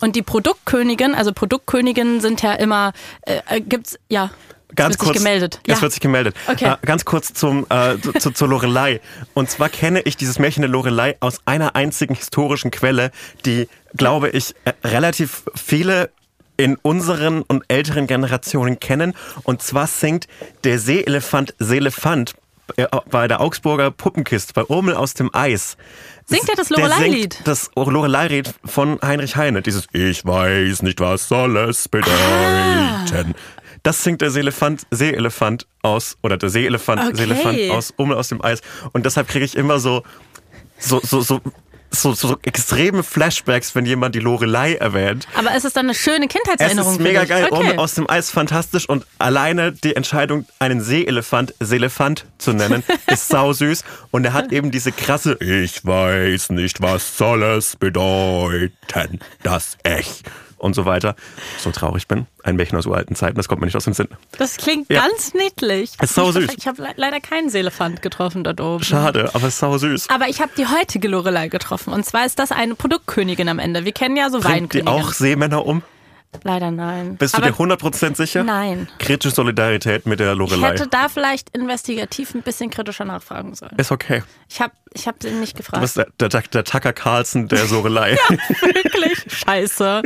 Und die Produktkönigin, also Produktköniginnen sind ja immer, äh, äh, gibt's, ja.
Ganz
wird
kurz.
Sich gemeldet.
Es
ja.
wird sich gemeldet.
Okay.
Äh, ganz kurz zum, äh, zu, zu, zur Lorelei. Und zwar kenne ich dieses Märchen der Lorelei aus einer einzigen historischen Quelle, die, glaube ich, äh, relativ viele in unseren und älteren Generationen kennen. Und zwar singt der Seeelefant Seelefant äh, bei der Augsburger Puppenkiste, bei Urmel aus dem Eis.
Singt er das Lorelei-Lied?
Das Lorelei-Lied von Heinrich Heine. Dieses Ich weiß nicht, was soll es bedeuten. Das singt der Seelefant, Seeelefant aus, oder der Seeelefant,
Okay.
Seelefant aus Urmel aus dem Eis. Und deshalb kriege ich immer so, so, so, so, so, so extreme Flashbacks, wenn jemand die Lorelei erwähnt.
Aber es ist dann eine schöne
Es
Kindheitserinnerung.
ist mega geil,
Okay.
Urmel aus dem Eis fantastisch und alleine die Entscheidung, einen Seeelefant Seelefant zu nennen, (laughs) ist sausüß und er hat eben diese krasse Ich weiß nicht, was soll es bedeuten, das Ech. Und so weiter. So traurig bin. Ein Märchen aus uralten Zeiten, das kommt mir nicht aus dem Sinn.
Das klingt
Ja.
ganz niedlich.
Ist sau süß.
Ich habe le leider keinen Seelefant getroffen dort oben.
Schade, aber es ist sau süß.
Aber ich habe die heutige Lorelei getroffen. Und zwar ist das eine Produktkönigin am Ende. Wir kennen ja so
Bringt die
Weinkönigin.
auch Seemänner um?
Leider nein.
Bist du
Aber
dir 100% sicher?
Nein.
Kritische Solidarität mit der
Ich
Lorelei.
hätte da vielleicht investigativ ein bisschen kritischer nachfragen sollen.
Ist okay.
Ich habe ich hab den nicht
Du
gefragt.
bist der, der, der Tucker Carlson der Lorelei. (laughs)
Wirklich? Scheiße.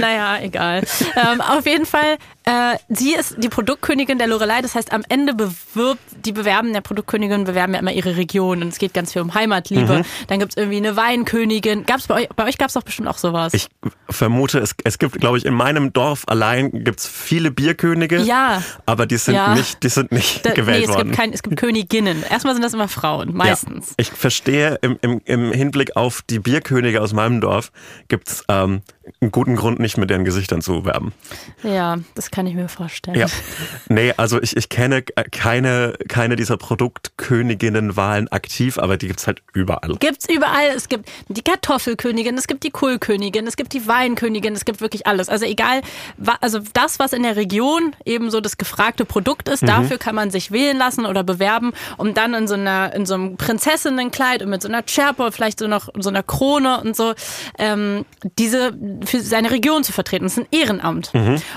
Naja, egal. Ähm, auf jeden Fall, äh, sie ist die Produktkönigin der Lorelei. Das heißt, am Ende bewirbt, die bewerben der Produktkönigin, bewerben ja immer ihre Region. Und es geht ganz viel um Heimatliebe.
Mhm.
Dann gibt's irgendwie eine Weinkönigin. Gab's bei euch, bei euch gab's doch bestimmt auch sowas.
Ich vermute, es, es gibt, glaube ich, in meinem Dorf allein gibt's viele Bierkönige.
Ja.
Aber die sind
Ja.
nicht, die sind nicht
Da-
gewählt
nee, es
worden.
gibt, kein, es gibt Königinnen. Erstmal sind das immer Frauen, meistens.
Ja. Ich verstehe, im, im, im Hinblick auf die Bierkönige aus meinem Dorf gibt's ähm, einen guten Grund, nicht mit deren Gesichtern zu werben.
Ja, das kann ich mir vorstellen.
Ja. Nee, also ich, ich kenne keine, keine dieser Produktköniginnenwahlen aktiv, aber die gibt's halt überall.
Gibt's überall. Es gibt die Kartoffelkönigin, es gibt die Kohlkönigin, es gibt die Weinkönigin, es gibt wirklich alles. Also egal, also das, was in der Region eben so das gefragte Produkt ist, dafür kann man sich wählen lassen oder bewerben, um dann in so einer, in so einem Prinzessinnenkleid und mit so einer Schärpe, vielleicht so noch so einer Krone und so, ähm, diese für seine Region zu vertreten. Das ist ein Ehrenamt.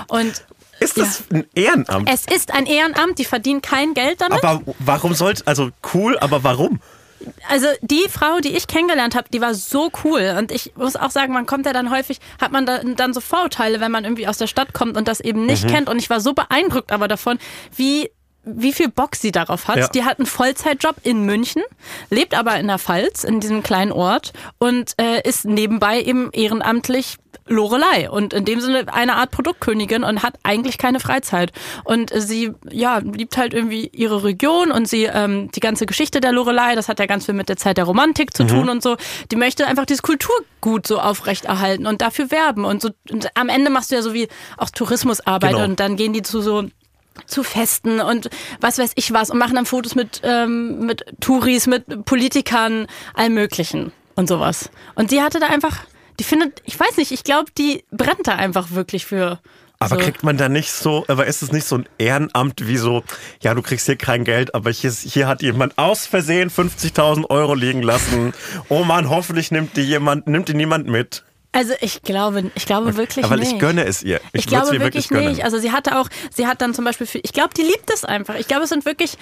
Und
Ist das ein Ehrenamt?
es ist ein Ehrenamt, die verdienen kein Geld damit.
Aber warum sollte, also cool, aber warum?
Also die Frau, die ich kennengelernt habe, die war so cool. Und ich muss auch sagen, man kommt ja dann häufig, hat man da, dann so Vorurteile, wenn man irgendwie aus der Stadt kommt und das eben nicht kennt. Und ich war so beeindruckt aber davon, wie wie viel Bock sie darauf hat.
Ja.
Die hat einen Vollzeitjob in München, lebt aber in der Pfalz, in diesem kleinen Ort und äh, ist nebenbei eben ehrenamtlich Lorelei und in dem Sinne eine Art Produktkönigin und hat eigentlich keine Freizeit. Und sie, ja, liebt halt irgendwie ihre Region und sie, ähm, die ganze Geschichte der Lorelei, das hat ja ganz viel mit der Zeit der Romantik zu tun und so. Die möchte einfach dieses Kulturgut so aufrechterhalten und dafür werben. Und so und am Ende machst du ja so wie auch Tourismusarbeit
Genau.
und dann gehen die zu so zu Festen und was weiß ich was und machen dann Fotos mit, ähm, mit Touris, mit Politikern, allem Möglichen und sowas. Und sie hatte da einfach, die findet, ich weiß nicht, ich glaube, die brennt da einfach wirklich für.
Aber
so.
kriegt man da nicht so, aber ist es nicht so ein Ehrenamt wie so, ja, du kriegst hier kein Geld, aber hier, hier hat jemand aus Versehen 50.000 Euro liegen lassen. Oh Mann, hoffentlich nimmt die jemand, nimmt die niemand mit.
Also ich glaube, ich glaube wirklich
aber
nicht.
ich gönne es ihr.
Ich,
Ich,
glaube
ihr
wirklich,
gönnen.
nicht. Also sie hatte auch, sie hat dann zum Beispiel, für, ich glaube, die liebt es einfach. Ich glaube, es sind wirklich,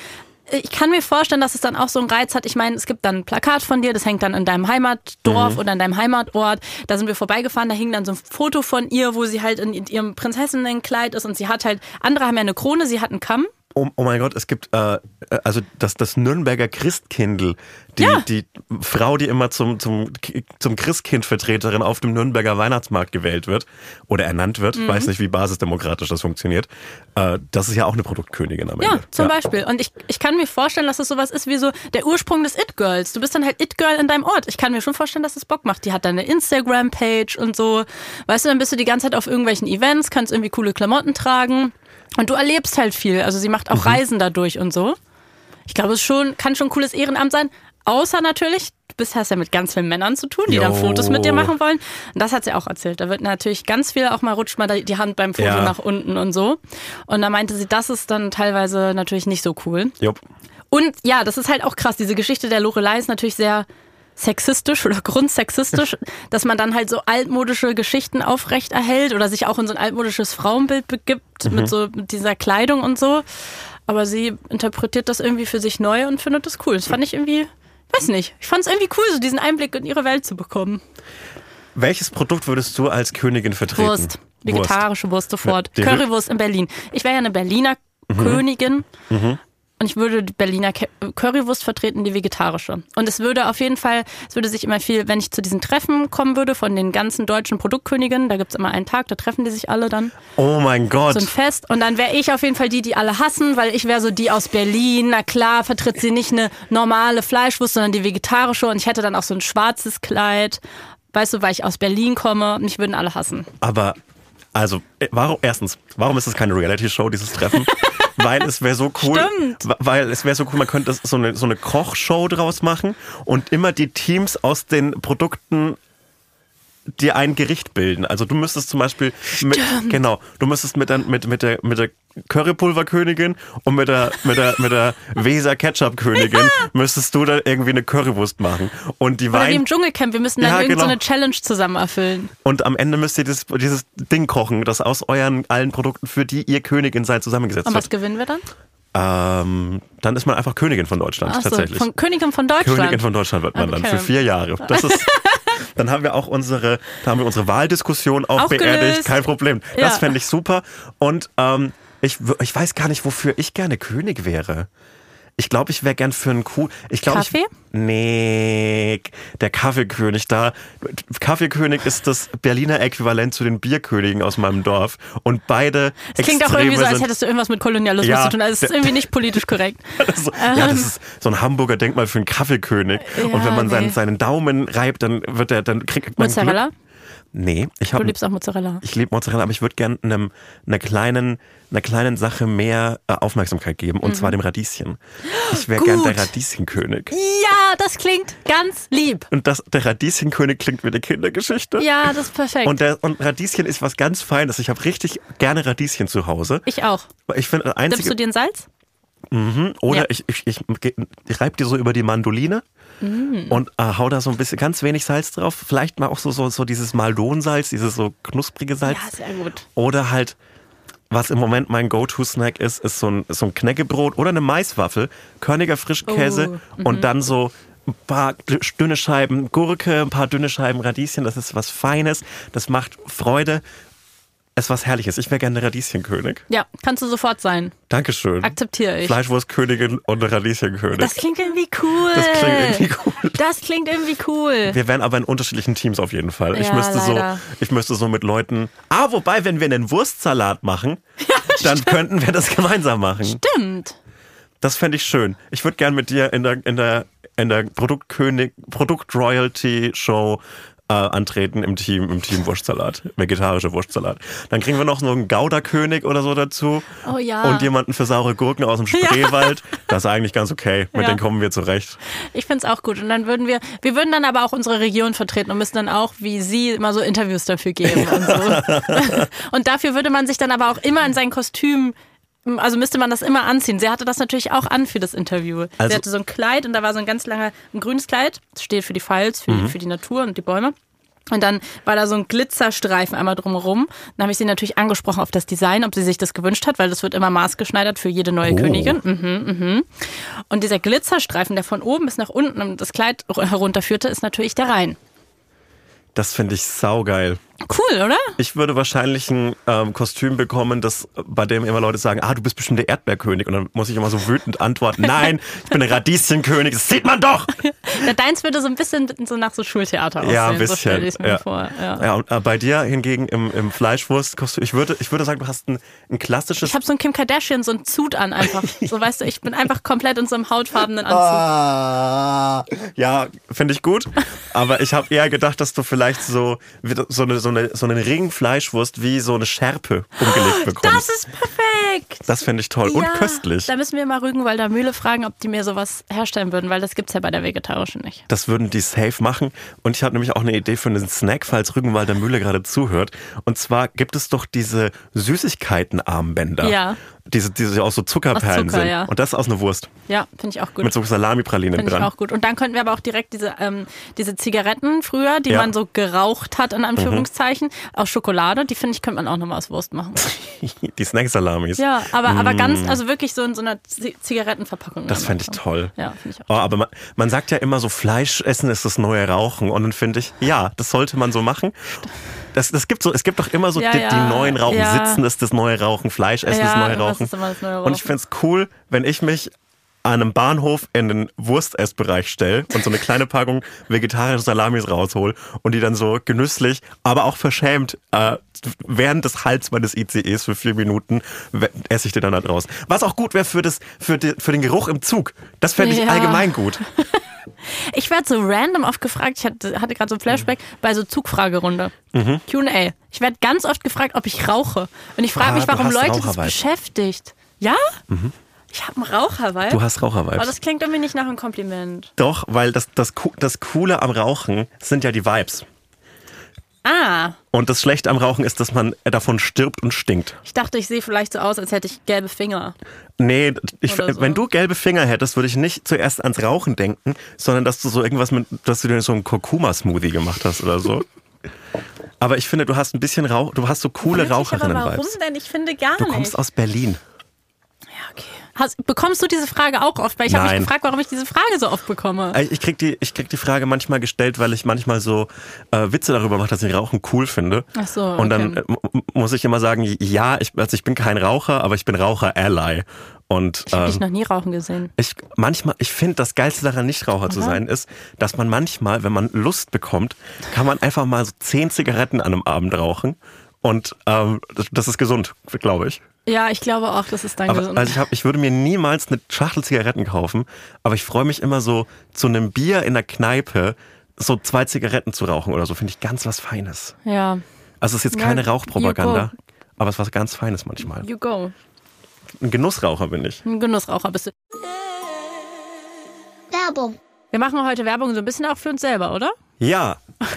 ich kann mir vorstellen, dass es dann auch so einen Reiz hat. Ich meine, es gibt dann ein Plakat von dir, das hängt dann in deinem Heimatdorf
Mhm.
oder in deinem Heimatort. Da sind wir vorbeigefahren, da hing dann so ein Foto von ihr, wo sie halt in ihrem Prinzessinnenkleid ist und sie hat halt, andere haben ja eine Krone, sie hat einen Kamm.
Oh, oh mein Gott, es gibt äh, also das, das Nürnberger Christkindl, die,
Ja.
die Frau, die immer zum, zum, zum Christkindvertreterin auf dem Nürnberger Weihnachtsmarkt gewählt wird oder ernannt wird,
Mhm.
weiß nicht, wie basisdemokratisch das funktioniert. Äh, das ist ja auch eine Produktkönigin am
Ja,
Ende.
zum Beispiel. Und ich, ich kann mir vorstellen, dass es sowas ist wie so der Ursprung des It-Girls. Du bist dann halt It-Girl in deinem Ort. Ich kann mir schon vorstellen, dass es Bock macht. Die hat dann eine Instagram-Page und so. Weißt du, dann bist du die ganze Zeit auf irgendwelchen Events, kannst irgendwie coole Klamotten tragen. Und du erlebst halt viel. Also sie macht auch
Mhm.
Reisen dadurch und so. Ich glaube, es schon, kann schon ein cooles Ehrenamt sein. Außer natürlich, du bist, hast ja mit ganz vielen Männern zu tun, die dann
Jo.
Fotos mit dir machen wollen. Und das hat sie auch erzählt. Da wird natürlich ganz viel auch mal rutscht mal die Hand beim Foto
Ja.
nach unten und so. Und da meinte sie, das ist dann teilweise natürlich nicht so cool.
Jupp.
Und ja, das ist halt auch krass. Diese Geschichte der Lorelei ist natürlich sehr sexistisch oder grundsexistisch, (laughs) dass man dann halt so altmodische Geschichten aufrecht erhält oder sich auch in so ein altmodisches Frauenbild begibt mit so mit dieser Kleidung und so. Aber sie interpretiert das irgendwie für sich neu und findet das cool. Das fand ich irgendwie, weiß nicht. Ich fand es irgendwie cool, so diesen Einblick in ihre Welt zu bekommen.
Welches Produkt würdest du als Königin vertreten?
Wurst. Vegetarische Wurst sofort.
Ja,
Currywurst in Berlin. Ich wäre ja eine Berliner Königin. Und ich würde die Berliner Currywurst vertreten, die vegetarische. Und es würde auf jeden Fall, es würde sich immer viel, wenn ich zu diesen Treffen kommen würde von den ganzen deutschen Produktköniginnen, da gibt's immer einen Tag, da treffen die sich alle dann,
Oh mein Gott.
so ein Fest. Und dann wäre ich auf jeden Fall die, die alle hassen, weil ich wäre so die aus Berlin. Na klar, vertritt sie nicht eine normale Fleischwurst, sondern die vegetarische. Und ich hätte dann auch so ein schwarzes Kleid. Weißt du, weil ich aus Berlin komme. Mich würden alle hassen.
Aber, also, äh, warum, erstens, warum ist es keine Reality-Show, dieses Treffen? (laughs) weil es wäre so cool.
Stimmt.
Weil es wäre so cool, man könnte so eine, so eine Kochshow draus machen und immer die Teams aus den Produkten dir ein Gericht bilden. Also du müsstest zum Beispiel mit, genau, du müsstest mit, der- mit, mit der mit der Currypulverkönigin und mit der mit der mit der Weser Ketchup Königin (laughs) müsstest du dann irgendwie eine Currywurst machen und die
Oder wie
Wein
im Dschungelcamp, wir müssen dann
Ja,
irgendeine so
genau.
eine Challenge zusammen erfüllen.
und am Ende müsst ihr dieses, dieses Ding kochen, das aus euren allen Produkten, für die ihr Königin seid, zusammengesetzt
Und was
wird.
gewinnen wir dann?
Ähm, dann ist man einfach Königin von Deutschland
Ach so,
tatsächlich.
von Königin von Deutschland.
Königin von Deutschland wird man dann
Okay.
für vier Jahre. Das ist, (laughs) dann haben wir auch unsere, da haben wir unsere Wahldiskussion auch
Aufgelöst.
beerdigt. Kein Problem. Das
Ja.
fände ich super. Und ähm, ich, ich weiß gar nicht, wofür ich gerne König wäre. Ich glaube, ich wäre gern für einen Kuh. Ich glaub,
Kaffee?
Ich, nee, der Kaffeekönig da. Kaffeekönig ist das Berliner Äquivalent zu den Bierkönigen aus meinem Dorf. Und beide
Es klingt auch irgendwie so, als hättest du irgendwas mit Kolonialismus
Ja,
zu tun. Also es ist irgendwie nicht politisch korrekt. (laughs)
so, ja, das ist so ein Hamburger Denkmal für einen Kaffeekönig. und
Ja,
wenn man seinen,
nee.
seinen Daumen reibt, dann wird er, dann kriegt man
Mozzarella?
Glück. Nee, ich
Du
habe
liebst auch Mozzarella.
ich liebe Mozzarella, aber ich würde gerne einem, einer kleinen, einer kleinen Sache mehr äh, Aufmerksamkeit geben, und zwar dem Radieschen. Ich wäre gern der
Mhm.
Radieschenkönig.
Ja, das klingt ganz lieb.
Und das, der Radieschenkönig klingt wie eine Kindergeschichte.
Ja, das ist perfekt.
Und, der, und Radieschen ist was ganz Feines. Ich habe richtig gerne Radieschen zu Hause.
ich auch.
Ich finde,
du dir in Salz?
Oder
Ja.
ich, ich, ich, ich reib dir so über die Mandoline
Mm.
und äh, hau da so ein bisschen ganz wenig Salz drauf. Vielleicht mal auch so, so, so dieses Maldonsalz, dieses so knusprige Salz.
Ja, sehr gut.
Oder halt, was im Moment mein Go-To-Snack ist, ist so ein, so ein Knäckebrot oder eine Maiswaffel, körniger Frischkäse
Oh,
und dann so ein paar dünne Scheiben Gurke, ein paar dünne Scheiben Radieschen. Das ist was Feines, das macht Freude. Es ist was Herrliches. Ich wäre gerne Radieschenkönig.
Ja, kannst du sofort sein.
Dankeschön.
Akzeptiere ich.
Fleischwurstkönigin und Radieschenkönig.
Das klingt irgendwie cool.
Das klingt irgendwie cool.
Das klingt irgendwie cool.
Wir wären aber in unterschiedlichen Teams auf jeden Fall. ich
Ja,
müsste so, ich müsste so mit Leuten. Ah, wobei, wenn wir einen Wurstsalat machen, (laughs) dann könnten wir das gemeinsam machen.
Stimmt.
Das fände ich schön. Ich würde gern mit dir in der in der in der Produktkönig Produkt Royalty Show äh, antreten im Team im Team Wurstsalat, vegetarische Wurstsalat. Dann kriegen wir noch so einen Gouda-König oder so dazu.
Oh ja.
Und jemanden für saure Gurken aus dem (laughs) Spreewald. Das ist eigentlich ganz okay. Mit
Ja.
denen kommen wir zurecht.
Ich finde es auch gut. Und dann würden wir, wir würden dann aber auch unsere Region vertreten und müssen dann auch, wie Sie, immer so Interviews dafür geben und so. (laughs) (laughs) und dafür würde man sich dann aber auch immer in sein Kostüm also müsste man das immer anziehen. Sie hatte das natürlich auch an für das Interview.
Also-
Sie hatte so ein Kleid und da war so ein ganz langer, ein grünes Kleid. Das steht für die Files, für,
Mhm.
für die Natur und die Bäume. Und dann war da so ein Glitzerstreifen einmal drumherum. Dann habe ich sie natürlich angesprochen auf das Design, ob sie sich das gewünscht hat, weil das wird immer maßgeschneidert für jede neue
Oh.
Königin. Mhm, mhm. Und dieser Glitzerstreifen, der von oben bis nach unten das Kleid herunterführte, ist natürlich der Rhein.
Das finde ich saugeil.
Cool, oder?
Ich würde wahrscheinlich ein ähm, Kostüm bekommen, das bei dem immer Leute sagen, ah, du bist bestimmt der Erdbeerkönig. Und dann muss ich immer so wütend antworten, (laughs) nein, ich bin der Radieschenkönig, das sieht man doch.
Ja, deins würde so ein bisschen so nach so Schultheater aussehen.
Ja, ein
So
bisschen.
mir
ja.
vor. Ja.
Ja, und äh, bei dir hingegen im, im Fleischwurstkostüm, ich würde, ich würde sagen, du hast ein, ein klassisches
Ich habe so ein Kim Kardashian, so ein Zut an einfach. (laughs) So weißt du, ich bin einfach komplett in so einem hautfarbenen Anzug.
Ah, ja, finde ich gut. (laughs) Aber ich habe eher gedacht, dass du vielleicht so, so, eine, so, eine, so einen Ring Fleischwurst wie so eine Schärpe umgelegt bekommst.
Das ist perfekt.
Das finde ich toll und
Ja,
köstlich.
Da müssen wir mal Rügenwalder Mühle fragen, ob die mir sowas herstellen würden, weil das gibt's ja bei der vegetarischen nicht.
Das würden die safe machen. Und ich habe nämlich auch eine Idee für einen Snack, falls Rügenwalder Mühle gerade zuhört. Und zwar gibt es doch diese Süßigkeiten-Armbänder.
Ja.
Diese, diese aus so Zuckerperlen
Zucker,
sind.
ja.
Und das aus einer Wurst.
Ja, finde ich auch gut.
Mit so Salamipralinen
Finde ich
dran.
auch gut. Und dann könnten wir aber auch direkt diese, ähm, diese Zigaretten früher, die
Ja.
man so geraucht hat, in Anführungszeichen, aus Schokolade, die finde ich, könnte man auch nochmal aus Wurst machen. (laughs)
Die Snack-Salamis.
Ja, aber, aber ganz, also wirklich so in so einer Z Zigarettenverpackung.
Das fände ich toll.
Ja, finde ich auch.
Oh, aber man, man sagt ja immer so, Fleisch essen ist das neue Rauchen. Und dann finde ich, ja, das sollte man so machen. Das, das gibt so, es gibt doch immer so
Ja,
die,
ja,
die neuen Rauchen. Sitzen ist das neue Rauchen, Fleisch essen ist neue Rauchen.
ist das neue
Und ich
Rauchen.
finde es cool, wenn ich mich an einem Bahnhof in den Wurstessbereich stelle und so eine kleine Packung vegetarische Salamis raushol und die dann so genüsslich, aber auch verschämt äh, während des Hals meines ICEs für vier Minuten esse ich die dann da draußen. Was auch gut wäre für, das, für, die, für den Geruch im Zug. Das fände ich
Ja.
allgemein gut. (laughs)
Ich werde so random oft gefragt, ich hatte, hatte gerade so ein Flashback bei so Zugfragerunde. Q&A. Ich werde ganz oft gefragt, ob ich rauche. Und ich frage
Ah,
mich, warum Leute das
Rauchervibe.
beschäftigt. Ja? Ich habe einen Raucherweib.
Du hast Rauchervibes.
Aber das klingt irgendwie nicht nach einem Kompliment.
Doch, weil das, das, das Coole am Rauchen sind ja die Vibes.
Ah,
Und das Schlechte am Rauchen ist, dass man davon stirbt und stinkt.
ich dachte, ich sehe vielleicht so aus, als hätte ich gelbe Finger.
Nee, ich,
so.
wenn du gelbe Finger hättest, würde ich nicht zuerst ans Rauchen denken, sondern dass du so irgendwas mit, dass du dir so einen Kurkuma-Smoothie gemacht hast oder so. Aber ich finde, du hast ein bisschen Rauch, du hast so coole Raucherinnen-Vibes.
Warum denn? Ich finde gar
Du
nicht.
kommst aus Berlin.
Okay. Hast, bekommst du diese Frage auch oft? Weil ich habe mich gefragt, warum ich diese Frage so oft bekomme.
Ich ich krieg die, ich krieg die Frage manchmal gestellt, weil ich manchmal so äh, Witze darüber mache, dass ich Rauchen cool finde.
Ach so,
Und dann äh, muss ich immer sagen, ja, ich, also ich bin kein Raucher, aber ich bin Raucher-Ally. Und
Ich habe dich
ähm,
noch nie rauchen gesehen.
ich manchmal, ich finde, das Geilste daran, nicht Raucher zu sein, ist, dass man manchmal, wenn man Lust bekommt, kann man einfach mal so zehn Zigaretten an einem Abend rauchen. Und ähm, das ist gesund, glaube ich.
Ja, ich glaube auch, das ist dann
Aber
gesund.
also ich, hab, ich würde mir niemals eine Schachtel Zigaretten kaufen, aber ich freue mich immer so, zu einem Bier in der Kneipe so zwei Zigaretten zu rauchen oder so, finde ich ganz was Feines.
ja,
Also es ist jetzt
Ja,
keine Rauchpropaganda, aber es ist was ganz Feines manchmal.
you go.
Ein Genussraucher bin ich.
Ein Genussraucher bist du.
Werbung.
Wir machen heute Werbung so ein bisschen auch für uns selber, oder?
Ja. (laughs)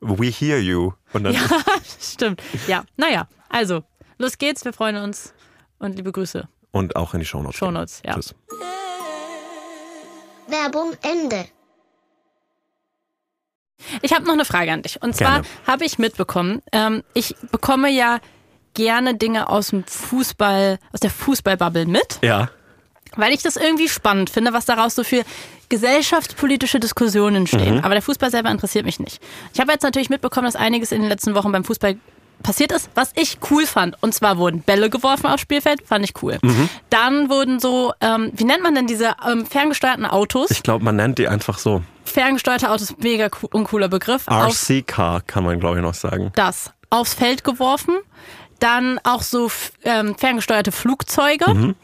We hear you. Und dann
Ja, (laughs) stimmt. Ja, naja, also, los geht's, wir freuen uns und liebe Grüße.
und auch in die Shownotes.
Shownotes, ja.
Tschüss.
Werbung Ende.
Ich habe noch eine Frage an dich. Und zwar habe ich mitbekommen, ähm, ich bekomme ja gerne Dinge aus dem Fußball, aus der Fußballbubble mit,
Ja.
weil ich das irgendwie spannend finde, was daraus so für gesellschaftspolitische Diskussionen stehen.
Mhm.
Aber der Fußball selber interessiert mich nicht. Ich habe jetzt natürlich mitbekommen, dass einiges in den letzten Wochen beim Fußball passiert ist, was ich cool fand. Und zwar wurden Bälle geworfen aufs Spielfeld, fand ich cool.
Mhm.
Dann wurden so, ähm, wie nennt man denn diese ähm, ferngesteuerten Autos?
Ich glaube, man nennt die einfach so.
Ferngesteuerte Autos, mega cool, uncooler Begriff.
RC-Car kann man, glaube ich, noch sagen.
das aufs Feld geworfen. Dann auch so ähm, ferngesteuerte Flugzeuge.
Mhm.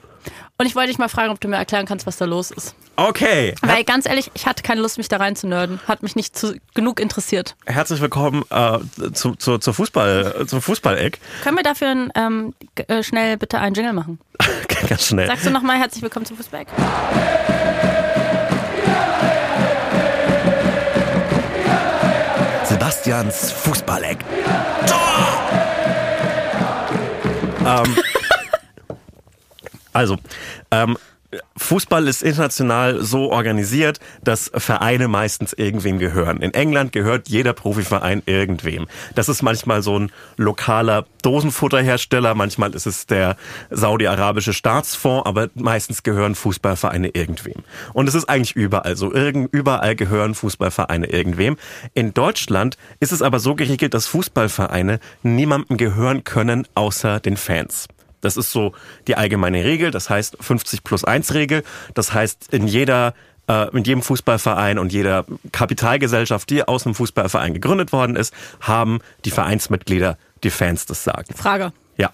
Und ich wollte dich mal fragen, ob du mir erklären kannst, was da los ist.
Okay.
Weil ganz ehrlich, ich hatte keine Lust, mich da rein zu nerden. Hat mich nicht zu, genug interessiert.
Herzlich willkommen äh, zu, zu, zur Fußball, äh, zum Fußballeck.
Können wir dafür ein, ähm, äh, schnell bitte einen Jingle machen? (laughs)
Ganz schnell.
Sagst du nochmal herzlich willkommen zum Fußball?
Sebastians Fußballeck. ähm, also, ähm, Fußball ist international so organisiert, dass Vereine meistens irgendwem gehören. In England gehört jeder Profiverein irgendwem. Das ist manchmal so ein lokaler Dosenfutterhersteller, manchmal ist es der saudi-arabische Staatsfonds, aber meistens gehören Fußballvereine irgendwem. Und es ist eigentlich überall so. Irgend, überall gehören Fußballvereine irgendwem. In Deutschland ist es aber so geregelt, dass Fußballvereine niemandem gehören können außer den Fans. Das ist so die allgemeine Regel, das heißt 50 plus 1 Regel. Das heißt, in jeder äh, in jedem Fußballverein und jeder Kapitalgesellschaft, die aus einem Fußballverein gegründet worden ist, haben die Vereinsmitglieder, die Fans das Sagen.
Frage.
Ja.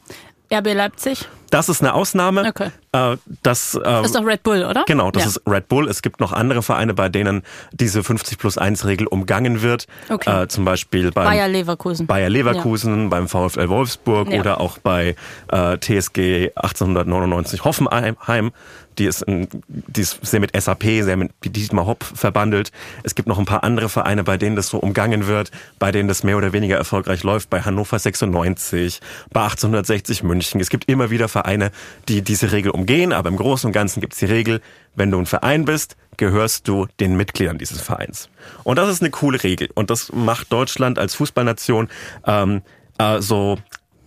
RB Leipzig?
Das ist eine Ausnahme.
Okay.
Äh, das, ähm,
Das ist doch Red Bull, oder?
Genau, das
ja.
ist Red Bull. Es gibt noch andere Vereine, bei denen diese 50 plus 1 Regel umgangen wird.
Okay.
Äh, zum Beispiel beim
Bayer Leverkusen.
Bayer Leverkusen, beim VfL Wolfsburg
Ja.
oder auch bei äh, TSG 1899 Hoffenheim. Die ist, in, die ist sehr mit SAP, sehr mit Dietmar Hopp verbandelt. Es gibt noch ein paar andere Vereine, bei denen das so umgangen wird, bei denen das mehr oder weniger erfolgreich läuft. Bei Hannover 96, bei 1860 München. Es gibt immer wieder Vereine, Vereine, die diese Regel umgehen, aber im Großen und Ganzen gibt es die Regel, wenn du ein Verein bist, gehörst du den Mitgliedern dieses Vereins. Und das ist eine coole Regel. Und das macht Deutschland als Fußballnation ähm, äh, so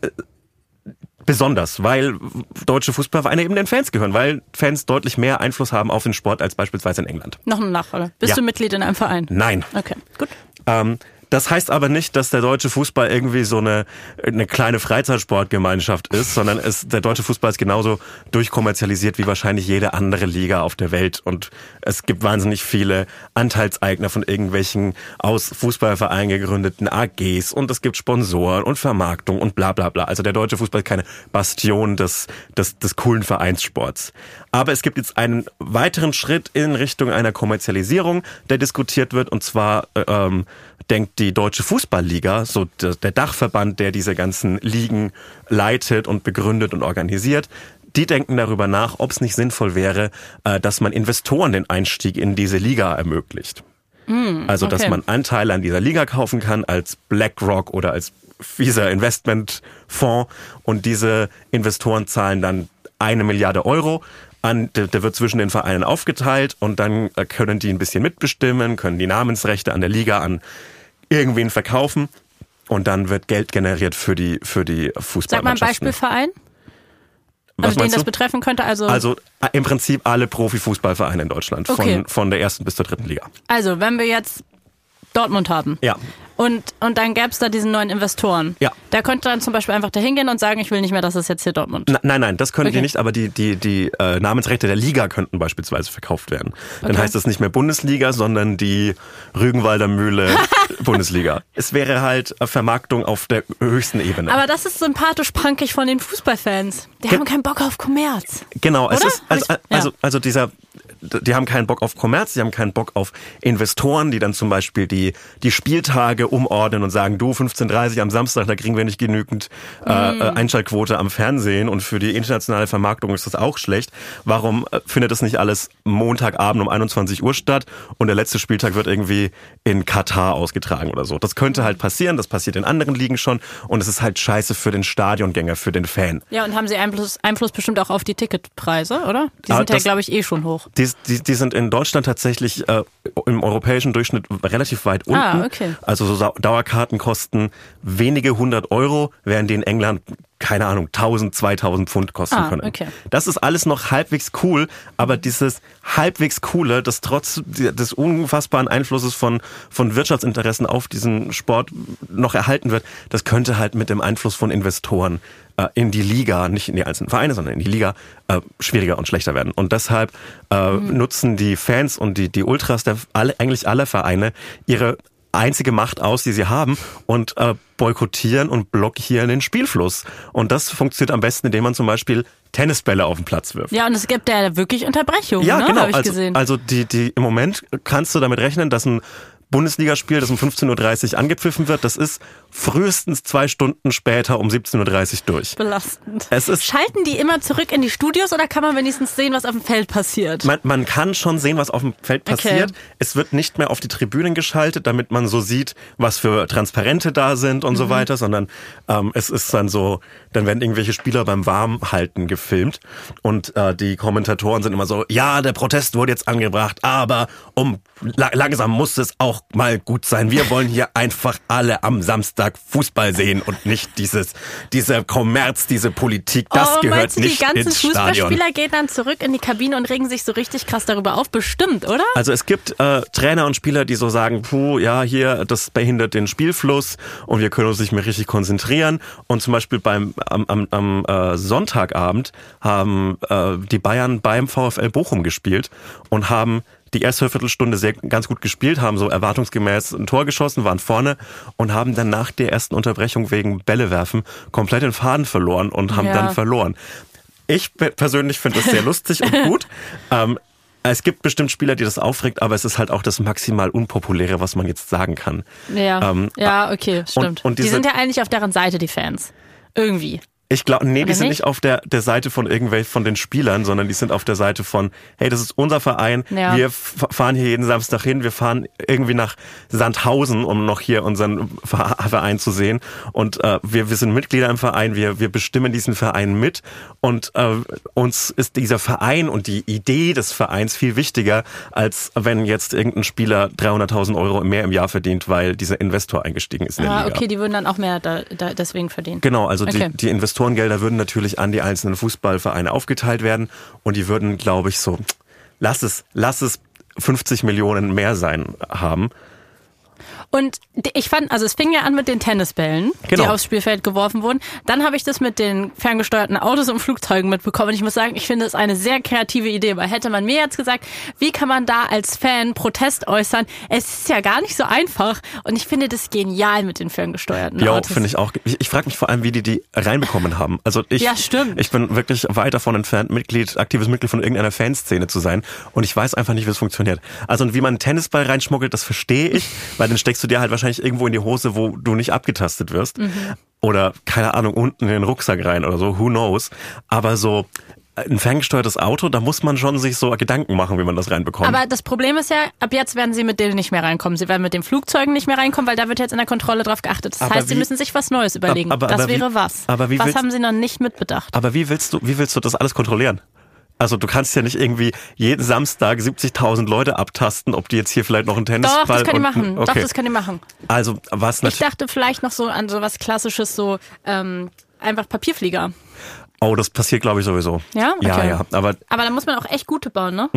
äh, besonders, weil deutsche Fußballvereine eben den Fans gehören, weil Fans deutlich mehr Einfluss haben auf den Sport als beispielsweise in England.
Noch eine Nachfrage. Bist
Ja.
du Mitglied in einem Verein?
Nein.
Okay, gut.
Ähm, das heißt aber nicht, dass der deutsche Fußball irgendwie so eine, eine kleine Freizeitsportgemeinschaft ist, sondern es, der deutsche Fußball ist genauso durchkommerzialisiert wie wahrscheinlich jede andere Liga auf der Welt. Und es gibt wahnsinnig viele Anteilseigner von irgendwelchen aus Fußballvereinen gegründeten AGs und es gibt Sponsoren und Vermarktung und bla bla bla. Also der deutsche Fußball ist keine Bastion des, des, des coolen Vereinssports. Aber es gibt jetzt einen weiteren Schritt in Richtung einer Kommerzialisierung, der diskutiert wird. Und zwar äh, ähm, denkt die Deutsche Fußballliga, so der, Dachverband, der diese ganzen Ligen leitet und begründet und organisiert, die denken darüber nach, ob es nicht sinnvoll wäre, äh, dass man Investoren den Einstieg in diese Liga ermöglicht. Also, dass
okay.
man Anteile an dieser Liga kaufen kann als BlackRock oder als fieser Investmentfonds und diese Investoren zahlen dann eine Milliarde Euro an, der, der wird zwischen den Vereinen aufgeteilt und dann äh, können die ein bisschen mitbestimmen, können die Namensrechte an der Liga an irgendwen verkaufen und dann wird Geld generiert für die für die
Sag mal ein
Fußballmannschaften.
Beispielverein,
Was
also den das betreffen könnte. Also, also,
Also äh, im Prinzip alle Profifußballvereine in Deutschland
Okay.
von von der ersten bis zur dritten Liga.
wenn wir jetzt Dortmund haben.
Ja.
Und, und dann gäbe es da diesen neuen Investoren.
Ja.
Der könnte dann zum Beispiel einfach da hingehen und sagen, ich will nicht mehr, dass es jetzt hier Dortmund.
Na, nein, nein, das können die
Okay.
nicht, aber die, die, die äh, Namensrechte der Liga könnten beispielsweise verkauft werden. Dann
Okay.
heißt es nicht mehr Bundesliga, sondern die Rügenwalder Mühle (laughs) Bundesliga. Es wäre halt äh, Vermarktung auf der höchsten Ebene.
Aber das ist sympathisch punkig von den Fußballfans. Die haben keinen Bock auf Kommerz.
Genau, es
Oder?
ist also, also, also dieser, die haben keinen Bock auf Kommerz, die haben keinen Bock auf Investoren, die dann zum Beispiel die, die Spieltage umordnen und sagen, du 15.30 am Samstag, da kriegen wir nicht genügend äh,
Mm.
äh, Einschaltquote am Fernsehen und für die internationale Vermarktung ist das auch schlecht. Warum äh, findet das nicht alles Montagabend um 21 Uhr statt und der letzte Spieltag wird irgendwie in Katar ausgetragen oder so? Das könnte halt passieren, das passiert in anderen Ligen schon und es ist halt scheiße für den Stadiongänger, für den Fan.
Ja, und haben sie Einfluss, Einfluss bestimmt auch auf die Ticketpreise, oder? Die
Ah,
sind ja, glaube ich, eh schon hoch.
Die, die, die sind in Deutschland tatsächlich äh, im europäischen Durchschnitt relativ weit unten.
Ah, okay.
Also so Dauerkarten kosten wenige hundert Euro, während die in England keine Ahnung, 1000, 2000 Pfund kosten
Ah,
können.
okay.
Das ist alles noch halbwegs cool, aber dieses halbwegs coole, das trotz des unfassbaren Einflusses von, von Wirtschaftsinteressen auf diesen Sport noch erhalten wird, das könnte halt mit dem Einfluss von Investoren äh, in die Liga, nicht in die einzelnen Vereine, sondern in die Liga, äh, schwieriger und schlechter werden. Und deshalb äh, nutzen die Fans und die, die Ultras der alle, eigentlich aller Vereine ihre einzige Macht aus, die sie haben und äh, boykottieren und blockieren den Spielfluss. Und das funktioniert am besten, indem man zum Beispiel Tennisbälle auf den Platz wirft.
Ja, und es gibt ja wirklich Unterbrechungen,
Ja,
ne?
genau.
Habe ich
also,
gesehen.
also die, die im Moment kannst du damit rechnen, dass ein Bundesligaspiel, das um 15.30 Uhr angepfiffen wird, das ist frühestens zwei Stunden später um 17.30 Uhr durch.
Belastend.
Es ist-
Schalten die immer zurück in die Studios oder kann man wenigstens sehen, was auf dem Feld passiert?
Man, man kann schon sehen, was auf dem Feld
Okay.
passiert. Es wird nicht mehr auf die Tribünen geschaltet, damit man so sieht, was für Transparente da sind und
Mhm.
so weiter, sondern ähm, es ist dann so, dann werden irgendwelche Spieler beim Warmhalten gefilmt und äh, die Kommentatoren sind immer so, ja, der Protest wurde jetzt angebracht, aber um la langsam muss es auch mal gut sein. Wir wollen hier einfach alle am Samstag Fußball sehen und nicht dieses, dieser Kommerz, diese Politik, das
oh,
gehört
du,
nicht
die ganzen
ins Stadion.
Fußballspieler gehen dann zurück in die Kabine und regen sich so richtig krass darüber auf? Bestimmt, oder?
Also es gibt äh, Trainer und Spieler, die so sagen, puh, ja, hier, das behindert den Spielfluss und wir können uns nicht mehr richtig konzentrieren. Und zum Beispiel beim am, am, am äh, Sonntagabend haben äh, die Bayern beim VfL Bochum gespielt und haben die erste Viertelstunde sehr ganz gut gespielt, haben so erwartungsgemäß ein Tor geschossen, waren vorne und haben dann nach der ersten Unterbrechung wegen Bälle werfen komplett den Faden verloren und haben
Ja.
dann verloren. Ich pe- persönlich finde das sehr lustig und gut. (laughs) Ähm, es gibt bestimmt Spieler, die das aufregt, aber es ist halt auch das maximal Unpopuläre, was man jetzt sagen kann.
Ja,
Ähm,
ja okay, stimmt.
und
die
diese-
sind ja eigentlich auf deren Seite, die Fans. Irgendwie.
Ich glaube, nee, die
Oder
sind
nicht?
nicht auf der, der Seite von irgendwelchen von den Spielern, sondern die sind auf der Seite von, hey, das ist unser Verein,
Ja.
wir fahren hier jeden Samstag hin, wir fahren irgendwie nach Sandhausen, um noch hier unseren Ver- Verein zu sehen. Und äh, wir, wir sind Mitglieder im Verein, wir, wir bestimmen diesen Verein mit und äh, uns ist dieser Verein und die Idee des Vereins viel wichtiger, als wenn jetzt irgendein Spieler 300.000 Euro mehr im Jahr verdient, weil dieser Investor eingestiegen ist in der
Ah, okay, die würden dann auch mehr da, da deswegen verdienen.
Genau, also
Okay.
die, die Investorengelder würden natürlich an die einzelnen Fußballvereine aufgeteilt werden und die würden, glaube ich, so, lass es, lass es 50 Millionen mehr sein haben.
Und ich fand, also es fing ja an mit den Tennisbällen,
Genau.
die aufs Spielfeld geworfen wurden. Dann habe ich das mit den ferngesteuerten Autos und Flugzeugen mitbekommen. Und ich muss sagen, ich finde es eine sehr kreative Idee, weil hätte man mir jetzt gesagt, wie kann man da als Fan Protest äußern? Es ist ja gar nicht so einfach. Und ich finde das genial mit den ferngesteuerten
Ja,
Autos.
finde ich auch. Ich, ich frage mich vor allem, wie die die reinbekommen haben. Also ich,
Ja, stimmt.
ich bin wirklich weit davon entfernt, Mitglied, aktives Mitglied von irgendeiner Fanszene zu sein und ich weiß einfach nicht, wie es funktioniert. Also und wie man einen Tennisball reinschmuggelt, das verstehe ich, weil dann steckst du dir halt wahrscheinlich irgendwo in die Hose, wo du nicht abgetastet wirst.
Mhm.
Oder, keine Ahnung, unten in den Rucksack rein oder so, who knows. Aber so ein ferngesteuertes Auto, da muss man schon sich so Gedanken machen, wie man das reinbekommt.
Aber das Problem ist ja, ab jetzt werden sie mit denen nicht mehr reinkommen. Sie werden mit den Flugzeugen nicht mehr reinkommen, weil da wird jetzt in der Kontrolle drauf geachtet. Das
Aber
heißt, sie
wie-
müssen sich was Neues überlegen.
aber-
das
aber wie-
wäre was.
aber wie
was
willst-
haben sie noch nicht mitbedacht?
Aber wie willst du, wie willst du das alles kontrollieren? Also du kannst ja nicht irgendwie jeden Samstag 70.000 Leute abtasten, ob die jetzt hier vielleicht noch einen Tennisball
Doch, das können die machen.
Okay.
Doch, das können die machen.
also was
Ich dachte vielleicht noch so an so was Klassisches, so ähm, einfach Papierflieger.
Oh, das passiert glaube ich sowieso.
Ja?
Ja,
Okay.
ja. Aber
Aber da muss man auch echt gute bauen, ne?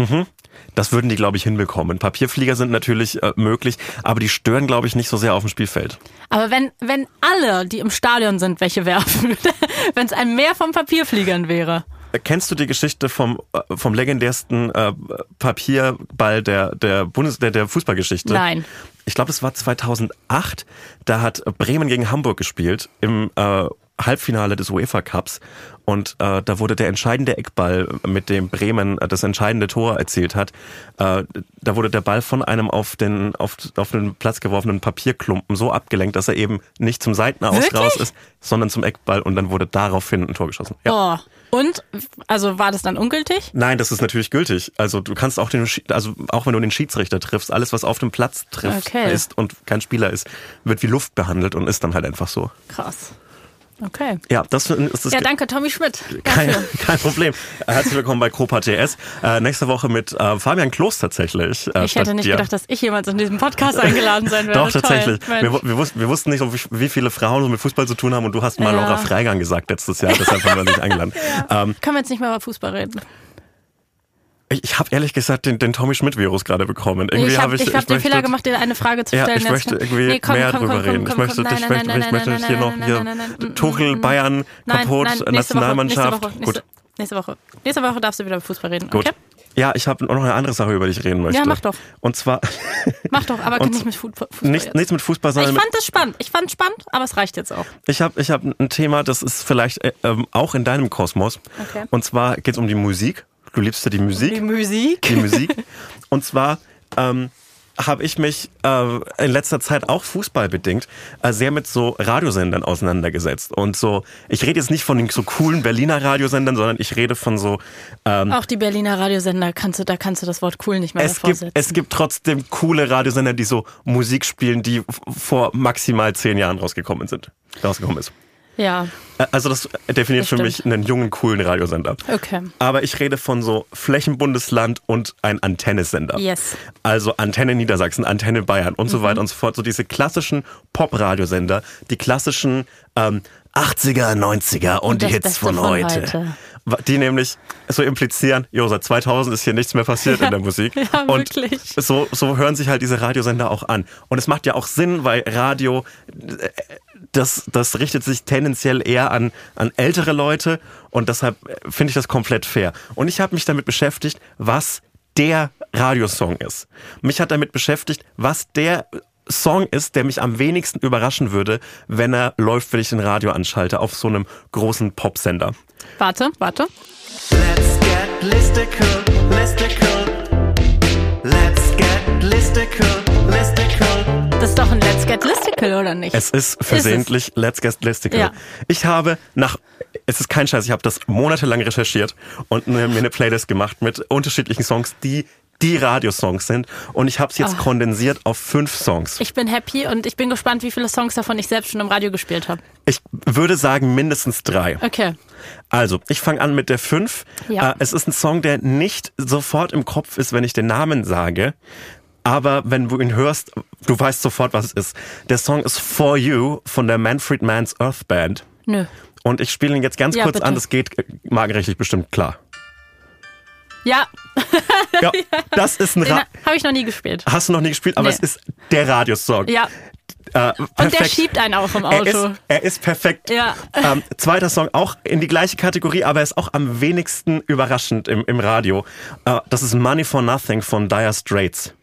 das würden die glaube ich hinbekommen. Papierflieger sind natürlich äh, möglich, aber die stören glaube ich nicht so sehr auf dem Spielfeld.
Aber wenn, wenn alle, die im Stadion sind, welche werfen, (laughs) wenn es ein Meer von Papierfliegern wäre.
Kennst du die Geschichte vom äh, vom legendärsten äh, Papierball der der Bundes der, der Fußballgeschichte?
Nein.
Ich glaube, das war 2008. Da hat Bremen gegen Hamburg gespielt im äh, Halbfinale des UEFA Cups und äh, da wurde der entscheidende Eckball, mit dem Bremen äh, das entscheidende Tor erzielt hat, äh, da wurde der Ball von einem auf den auf, auf den Platz geworfenen Papierklumpen so abgelenkt, dass er eben nicht zum Seitenaus
Wirklich?
raus ist, sondern zum Eckball und dann wurde daraufhin ein Tor geschossen. Ja.
Oh. Und, also war das dann ungültig?
Nein, das ist natürlich gültig. Also du kannst auch den, also auch wenn du den Schiedsrichter triffst, alles was auf dem Platz trifft
Okay.
ist und kein Spieler ist, wird wie Luft behandelt und ist dann halt einfach so.
Krass. Okay.
Ja, das ist das
Ja, danke, Tommy Schmidt.
kein, (laughs) kein Problem. Herzlich willkommen bei Copa TS. Äh, nächste Woche mit äh, Fabian Kloß tatsächlich. Äh,
Ich hätte nicht
dir.
gedacht, dass ich jemals in diesem Podcast (laughs) eingeladen sein werde.
Doch, tatsächlich.
Toll.
Wir, wir, wussten, wir wussten nicht, wie, viele Frauen mit Fußball zu tun haben und du hast mal
Ja.
Laura Freigang gesagt letztes Jahr, deshalb haben wir dich (laughs) eingeladen. Ähm,
Können wir jetzt nicht mehr über Fußball reden?
Ich ich habe ehrlich gesagt den, den Tommy Schmidt-Virus gerade bekommen. Irgendwie
ich habe
hab ich,
ich hab den
möchte-
Fehler gemacht, dir eine Frage zu
Ja,
stellen.
ich
Jetzt-
möchte irgendwie
komm,
mehr
komm,
drüber
komm,
reden. Ich möchte, ich
nein, nein,
ich möchte hier noch hier Tuchel, Bayern, kaputt, Nationalmannschaft.
Nächste Woche,
Gut,
nächste, Woche. Nächste Woche darfst du wieder über Fußball reden.
gut.
Okay?
Ja, ich habe noch eine andere Sache, über die ich reden möchte.
Ja, mach doch.
Und zwar
Mach doch, aber nicht mit Fu- Fußball.
nicht, nichts mit Fußball, sondern
ich fand das spannend. Ich fand spannend, aber es reicht jetzt auch.
ich habe ich hab ein Thema, das ist vielleicht äh, ähm, auch in deinem Kosmos.
Okay.
Und zwar geht es um die Musik. Du liebst ja die Musik.
Die Musik.
die Musik. Und zwar ähm, habe ich mich äh, in letzter Zeit auch fußballbedingt äh, sehr mit so Radiosendern auseinandergesetzt. Und so, ich rede jetzt nicht von den so coolen Berliner Radiosendern, sondern ich rede von so, ähm,
Auch die Berliner Radiosender, kannst du, da kannst du das Wort cool nicht mehr
es gibt, es gibt trotzdem coole Radiosender, die so Musik spielen, die vor maximal zehn Jahren rausgekommen sind. Rausgekommen ist.
Ja,
Also das definiert
Das
für mich einen jungen, coolen Radiosender.
okay.
Aber ich rede von so Flächenbundesland und ein Antennesender.
Yes.
Also Antenne Niedersachsen, Antenne Bayern und so
Mhm.
weiter und so fort. So diese klassischen Pop-Radiosender, die klassischen ähm, 80er, 90er und,
Und
die Hits von,
von
heute.
heute.
Die nämlich so implizieren, jo, seit 2000 ist hier nichts mehr passiert in der Musik. (laughs)
ja,
und
wirklich.
so, so hören sich halt diese Radiosender auch an. Und es macht ja auch Sinn, weil Radio, äh, das, das richtet sich tendenziell eher an, an ältere Leute und deshalb äh, finde ich das komplett fair. Und ich habe mich damit beschäftigt, was der Radiosong ist. Mich hat damit beschäftigt, was der Song ist, der mich am wenigsten überraschen würde, wenn er läuft, wenn ich den Radio anschalte auf so einem großen Popsender.
Warte, warte.
Let's get listicle, listicle. Let's get listicle, listicle.
Das ist doch ein Let's Get Listicle, oder nicht?
Es ist versehentlich Let's Get Listicle.
Ja.
Ich habe nach es ist kein Scheiß, ich habe das monatelang recherchiert und mir eine Playlist gemacht mit unterschiedlichen Songs, die die Radiosongs sind. Und ich habe es jetzt kondensiert auf fünf Songs.
Ich bin happy und ich bin gespannt, wie viele Songs davon ich selbst schon im Radio gespielt habe.
Ich würde sagen mindestens drei.
Okay.
Also, ich fange an mit der 5.
Ja.
Äh, es ist ein Song, der nicht sofort im Kopf ist, wenn ich den Namen sage. Aber wenn du ihn hörst, du weißt sofort, was es ist. Der Song ist For You von der Manfred Mann's Earth Band.
Nö.
Und ich spiele ihn jetzt ganz
Ja,
kurz
bitte.
an. Das geht äh, magenrechtlich bestimmt klar.
Ja, (laughs)
Ja, das ist ein
den
Ra
habe ich noch nie gespielt.
Hast du noch nie gespielt, aber
Nee.
es ist der Radiosong.
Ja.
Äh,
Und der schiebt einen auch im
Er
Auto.
ist, er ist perfekt.
Ja.
Ähm, zweiter Song auch in die gleiche Kategorie, aber er ist auch am wenigsten überraschend im, im Radio. Äh, das ist Money for Nothing von Dire Straits.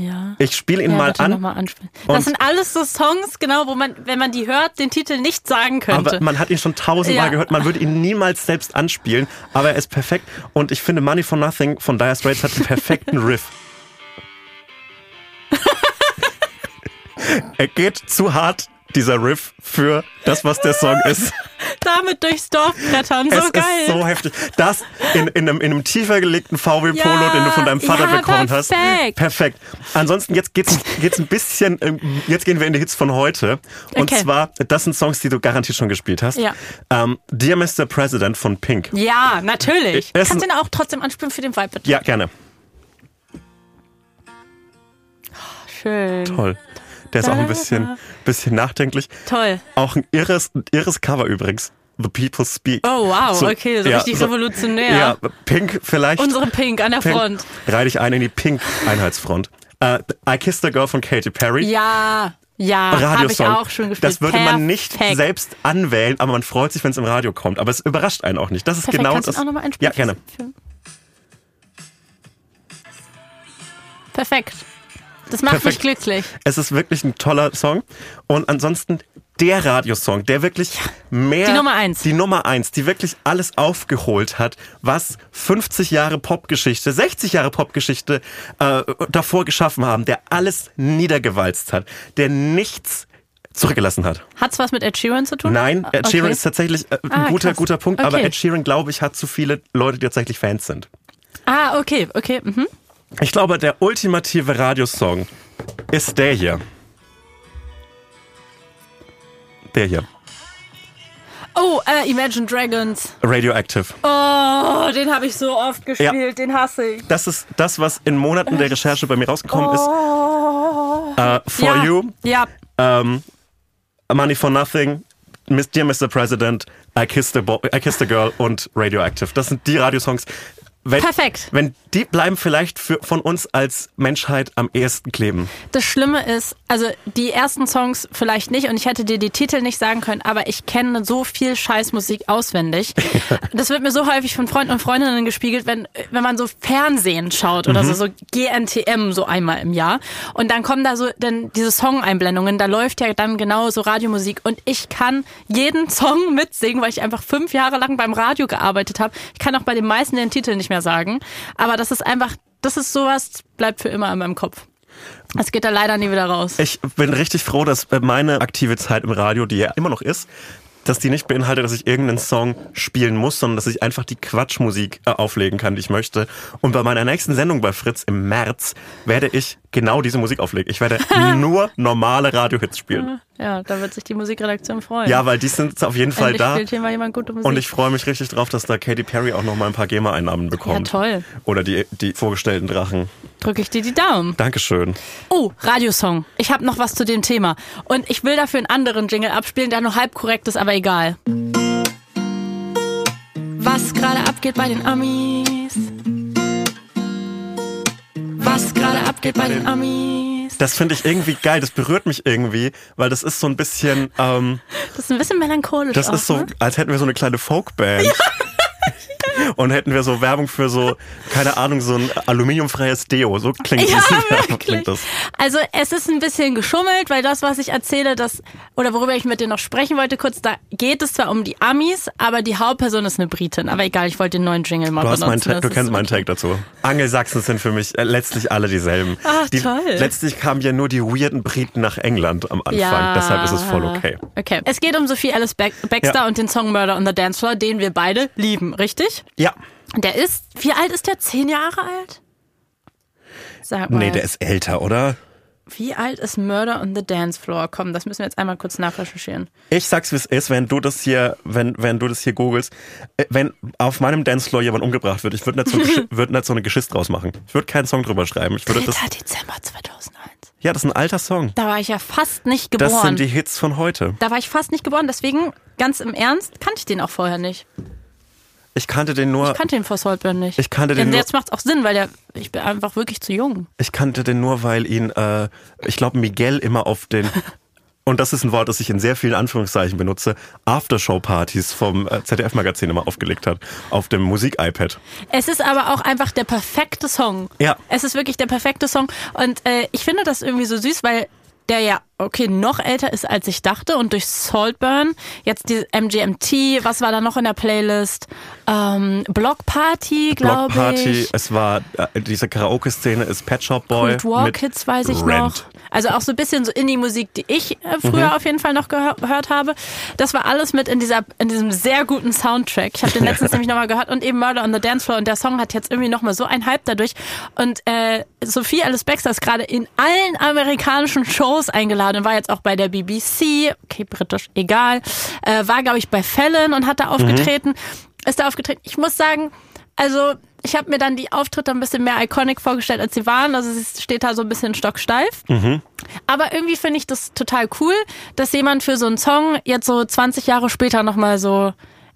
Ja.
Ich spiele ihn
ja,
mal an,
mal Das sind alles so Songs, genau, wo man, wenn man die hört, den Titel nicht sagen könnte.
aber man hat ihn schon tausendmal
Ja.
gehört. Man würde ihn niemals selbst anspielen, aber er ist perfekt. Und ich finde Money for Nothing von Dire Straits hat den perfekten (laughs) Riff. er geht zu hart, dieser Riff, für das, was der Song ist. (laughs)
Damit durchs Dorf brettern, so
es
geil.
ist so heftig. Das in, in, einem, in einem tiefer gelegten VW Polo,
Ja,
den du von deinem Vater
ja,
bekommen hast.
perfekt.
Perfekt. Ansonsten jetzt geht's geht's ein bisschen ähm, jetzt gehen wir in die Hits von heute und
Okay.
zwar das sind Songs, die du garantiert schon gespielt hast.
Ja.
Ähm, Dear Mr. President von Pink.
ja, natürlich.
Es-
Kannst du den auch trotzdem anspielen für den Vibe, bitte?
Ja, gerne.
Schön.
Toll. Der ist auch ein bisschen bisschen nachdenklich.
Toll.
Auch ein irres irres Cover übrigens. The People Speak.
Oh, wow, okay, so richtig revolutionär.
Ja, Pink vielleicht.
Unsere Pink an der
Pink.
Front.
Reih dich ein in die Pink-Einheitsfront. Äh, I Kissed a Girl von Katy Perry.
Ja, ja, habe ich auch schon gespielt.
Das würde man nicht
Perfekt.
selbst anwählen, aber man freut sich, wenn es im Radio kommt. Aber es überrascht einen auch nicht. Das ist
Perfekt.
genau
Kannst du
das.
auch nochmal
ja,
einspielen?
gerne.
Perfekt. Das macht mich
Perfekt.
glücklich.
Es ist wirklich ein toller Song. Und ansonsten der Radiosong, der wirklich mehr.
Die Nummer eins.
Die Nummer eins, die wirklich alles aufgeholt hat, was 50 Jahre Popgeschichte, 60 Jahre Popgeschichte äh, davor geschaffen haben, der alles niedergewalzt hat, der nichts zurückgelassen hat.
Hat's was mit Ed Sheeran zu tun?
Nein, Ed
Okay.
Sheeran ist tatsächlich äh, ein
Ah,
guter,
krass.
guter Punkt, aber
Okay.
Ed Sheeran, glaube ich, hat zu viele Leute, die tatsächlich Fans sind.
Ah, okay, okay. Mhm.
Ich glaube, der ultimative Radiosong ist der hier. Der hier.
Oh, äh, Imagine Dragons.
Radioactive.
Oh, den habe ich so oft gespielt, den hasse ich.
Das ist das, was in Monaten der Recherche bei mir rausgekommen ist. Äh, For
Oh. ja.
You,
Ja,
ähm, Money for Nothing, Dear Mr. President, I Kissed, a Bo I Kissed a Girl und Radioactive. Das sind die Radiosongs. Wenn,
Perfekt.
Wenn die bleiben vielleicht für, von uns als Menschheit am ehesten kleben.
das Schlimme ist, also die ersten Songs vielleicht nicht und ich hätte dir die Titel nicht sagen können, aber ich kenne so viel Scheißmusik auswendig. (laughs) Das wird mir so häufig von Freunden und Freundinnen gespiegelt, wenn, wenn man so Fernsehen schaut oder so, so GNTM so einmal im Jahr. Und dann kommen da so dann diese Song-Einblendungen, da läuft ja dann genau so Radiomusik und ich kann jeden Song mitsingen, weil ich einfach fünf Jahre lang beim Radio gearbeitet habe. Ich kann auch bei den meisten den Titel nicht mehr sagen. Aber das ist einfach, das ist sowas, bleibt für immer in meinem Kopf. Es geht da leider nie wieder raus.
Ich bin richtig froh, dass meine aktive Zeit im Radio, die ja immer noch ist, dass die nicht beinhaltet, dass ich irgendeinen Song spielen muss, sondern dass ich einfach die Quatschmusik äh, auflegen kann, die ich möchte. Und bei meiner nächsten Sendung bei Fritz im März werde ich genau diese Musik auflegen. Ich werde (laughs) nur normale Radiohits spielen.
Ja, da wird sich die Musikredaktion freuen.
Ja, weil die sind auf jeden Fall
Endlich
da.
spielt hier mal jemand gute Musik.
Und ich freue mich richtig drauf, dass da Katy Perry auch noch mal ein paar GEMA-Einnahmen bekommt.
Ja, toll.
Oder die, die vorgestellten Drachen.
Drücke ich dir die Daumen.
Dankeschön.
Oh, Radiosong. Ich habe noch was zu dem Thema. Und ich will dafür einen anderen Jingle abspielen, der nur halb korrekt ist, aber egal. Was gerade abgeht bei den Amis. Was gerade abgeht bei den Amis.
Das finde ich irgendwie geil. Das berührt mich irgendwie, weil das ist so ein bisschen... Ähm,
Das ist ein bisschen melancholisch.
Das
auch,
ist so,
Ne?
als hätten wir so eine kleine Folkband. Und hätten wir so Werbung für so, keine Ahnung, so ein aluminiumfreies Deo. So klingt,
Ja,
das, klingt das.
Also es ist ein bisschen geschummelt, weil das, was ich erzähle, das oder worüber ich mit dir noch sprechen wollte, kurz, da geht es zwar um die Amis, aber die Hauptperson ist eine Britin. Aber egal, ich wollte den neuen Jingle mal
Du, hast meinen
benutzen.
Tag, du kennst meinen. Tag dazu. Angelsachsen sind für mich äh, letztlich alle dieselben.
Ach,
die,
toll.
Letztlich kamen ja nur die weirden Briten nach England am Anfang.
Ja.
Deshalb ist es voll okay.
Okay. Es geht um Sophie Alice Bax- Baxter
Ja.
und den Song Murder on the Dance Floor, den wir beide lieben, richtig?
Ja.
Der ist, wie alt ist der? Zehn Jahre alt? Sag mal.
Nee, der ist älter, oder?
Wie alt ist Murder on the Dance Floor? Komm, das müssen wir jetzt einmal kurz nachrecherchieren.
Ich sag's wie es ist, wenn du das hier, wenn, wenn du das hier googelst, äh, wenn auf meinem Dancefloor jemand umgebracht wird, ich würde nicht, so würd nicht so (laughs) eine Geschichte draus machen. Ich würde keinen Song drüber schreiben. Ich würde das.
3. Dezember 2001.
Ja, das ist ein alter Song.
Da war ich ja fast nicht geboren.
Das sind die Hits von heute.
da war ich fast nicht geboren, deswegen, ganz im Ernst, kannte ich den auch vorher nicht.
Ich kannte den nur,
Ich kannte den vor Saltburn nicht.
Ich kannte den
Und
nur-
jetzt macht's auch Sinn, weil der, ich bin einfach wirklich zu jung.
ich kannte den nur, weil ihn, äh, ich glaube, Miguel immer auf den, (laughs) und das ist ein Wort, das ich in sehr vielen Anführungszeichen benutze, Aftershow-Partys vom äh, ZDF-Magazin immer aufgelegt hat. Auf dem Musik-iPad.
Es ist aber auch einfach der perfekte Song.
Ja.
Es ist wirklich der perfekte Song. Und äh, ich finde das irgendwie so süß, weil der ja, okay, noch älter ist, als ich dachte. Und durch Saltburn, jetzt die MGMT, was war da noch in der Playlist? Ähm, Block Party, glaube
Blockparty,
ich.
es war, äh, diese Karaoke-Szene ist Pet Shop Boy.
Cold War
mit
Kids weiß ich
Rent.
noch. Also auch so ein bisschen so Indie-Musik, die ich äh, früher
Mhm.
auf jeden Fall noch gehör gehört habe. Das war alles mit in dieser in diesem sehr guten Soundtrack. Ich habe den letztens (laughs) nämlich nochmal gehört und eben Murder on the Dance Floor und der Song hat jetzt irgendwie nochmal so einen Hype dadurch. Und äh, Sophie Alice Baxter ist gerade in allen amerikanischen Shows eingeladen und war jetzt auch bei der BBC, okay, britisch, egal, äh, war glaube ich bei Fallon und hat da aufgetreten, ist da aufgetreten. Ich muss sagen, also ich habe mir dann die Auftritte ein bisschen mehr iconic vorgestellt, als sie waren. Also sie steht da so ein bisschen stocksteif. Aber irgendwie finde ich das total cool, dass jemand für so einen Song jetzt so 20 Jahre später nochmal so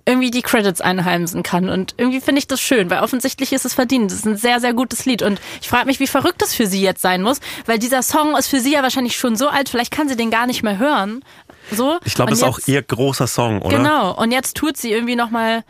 irgendwie die Credits einheimsen kann. Und irgendwie finde ich das schön, weil offensichtlich ist es verdient. Das ist ein sehr, sehr gutes Lied. Und ich frage mich, wie verrückt es für sie jetzt sein muss, weil dieser Song ist für sie ja wahrscheinlich schon so alt, vielleicht kann sie den gar nicht mehr hören. So.
Ich glaube, das ist auch ihr großer Song, oder?
Genau. Und jetzt tut sie irgendwie nochmal,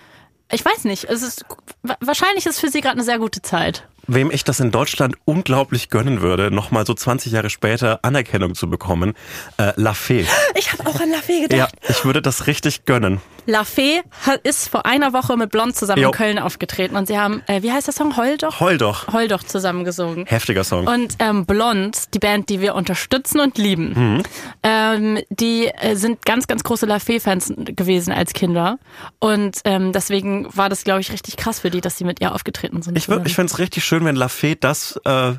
ich weiß nicht, es ist, wa- wahrscheinlich ist für sie gerade eine sehr gute Zeit.
Wem ich das in Deutschland unglaublich gönnen würde, nochmal so 20 Jahre später Anerkennung zu bekommen, äh, La Fee. (gasps)
Ich habe auch an La Fee gedacht.
Ja, ich würde das richtig gönnen.
La Fee ist vor einer Woche mit Blond zusammen
Jo.
in Köln aufgetreten und sie haben, äh, wie heißt der Song? Heul doch?
Heul doch.
Heul doch zusammen gesungen.
Heftiger Song.
Und ähm, Blond, die Band, die wir unterstützen und lieben,
Mhm.
ähm, die äh, sind ganz, ganz große La Fee-Fans gewesen als Kinder. Und ähm, deswegen war das, glaube ich, richtig krass für die, dass sie mit ihr aufgetreten sind.
Ich, ich fände es richtig schön, wenn La Fee das äh,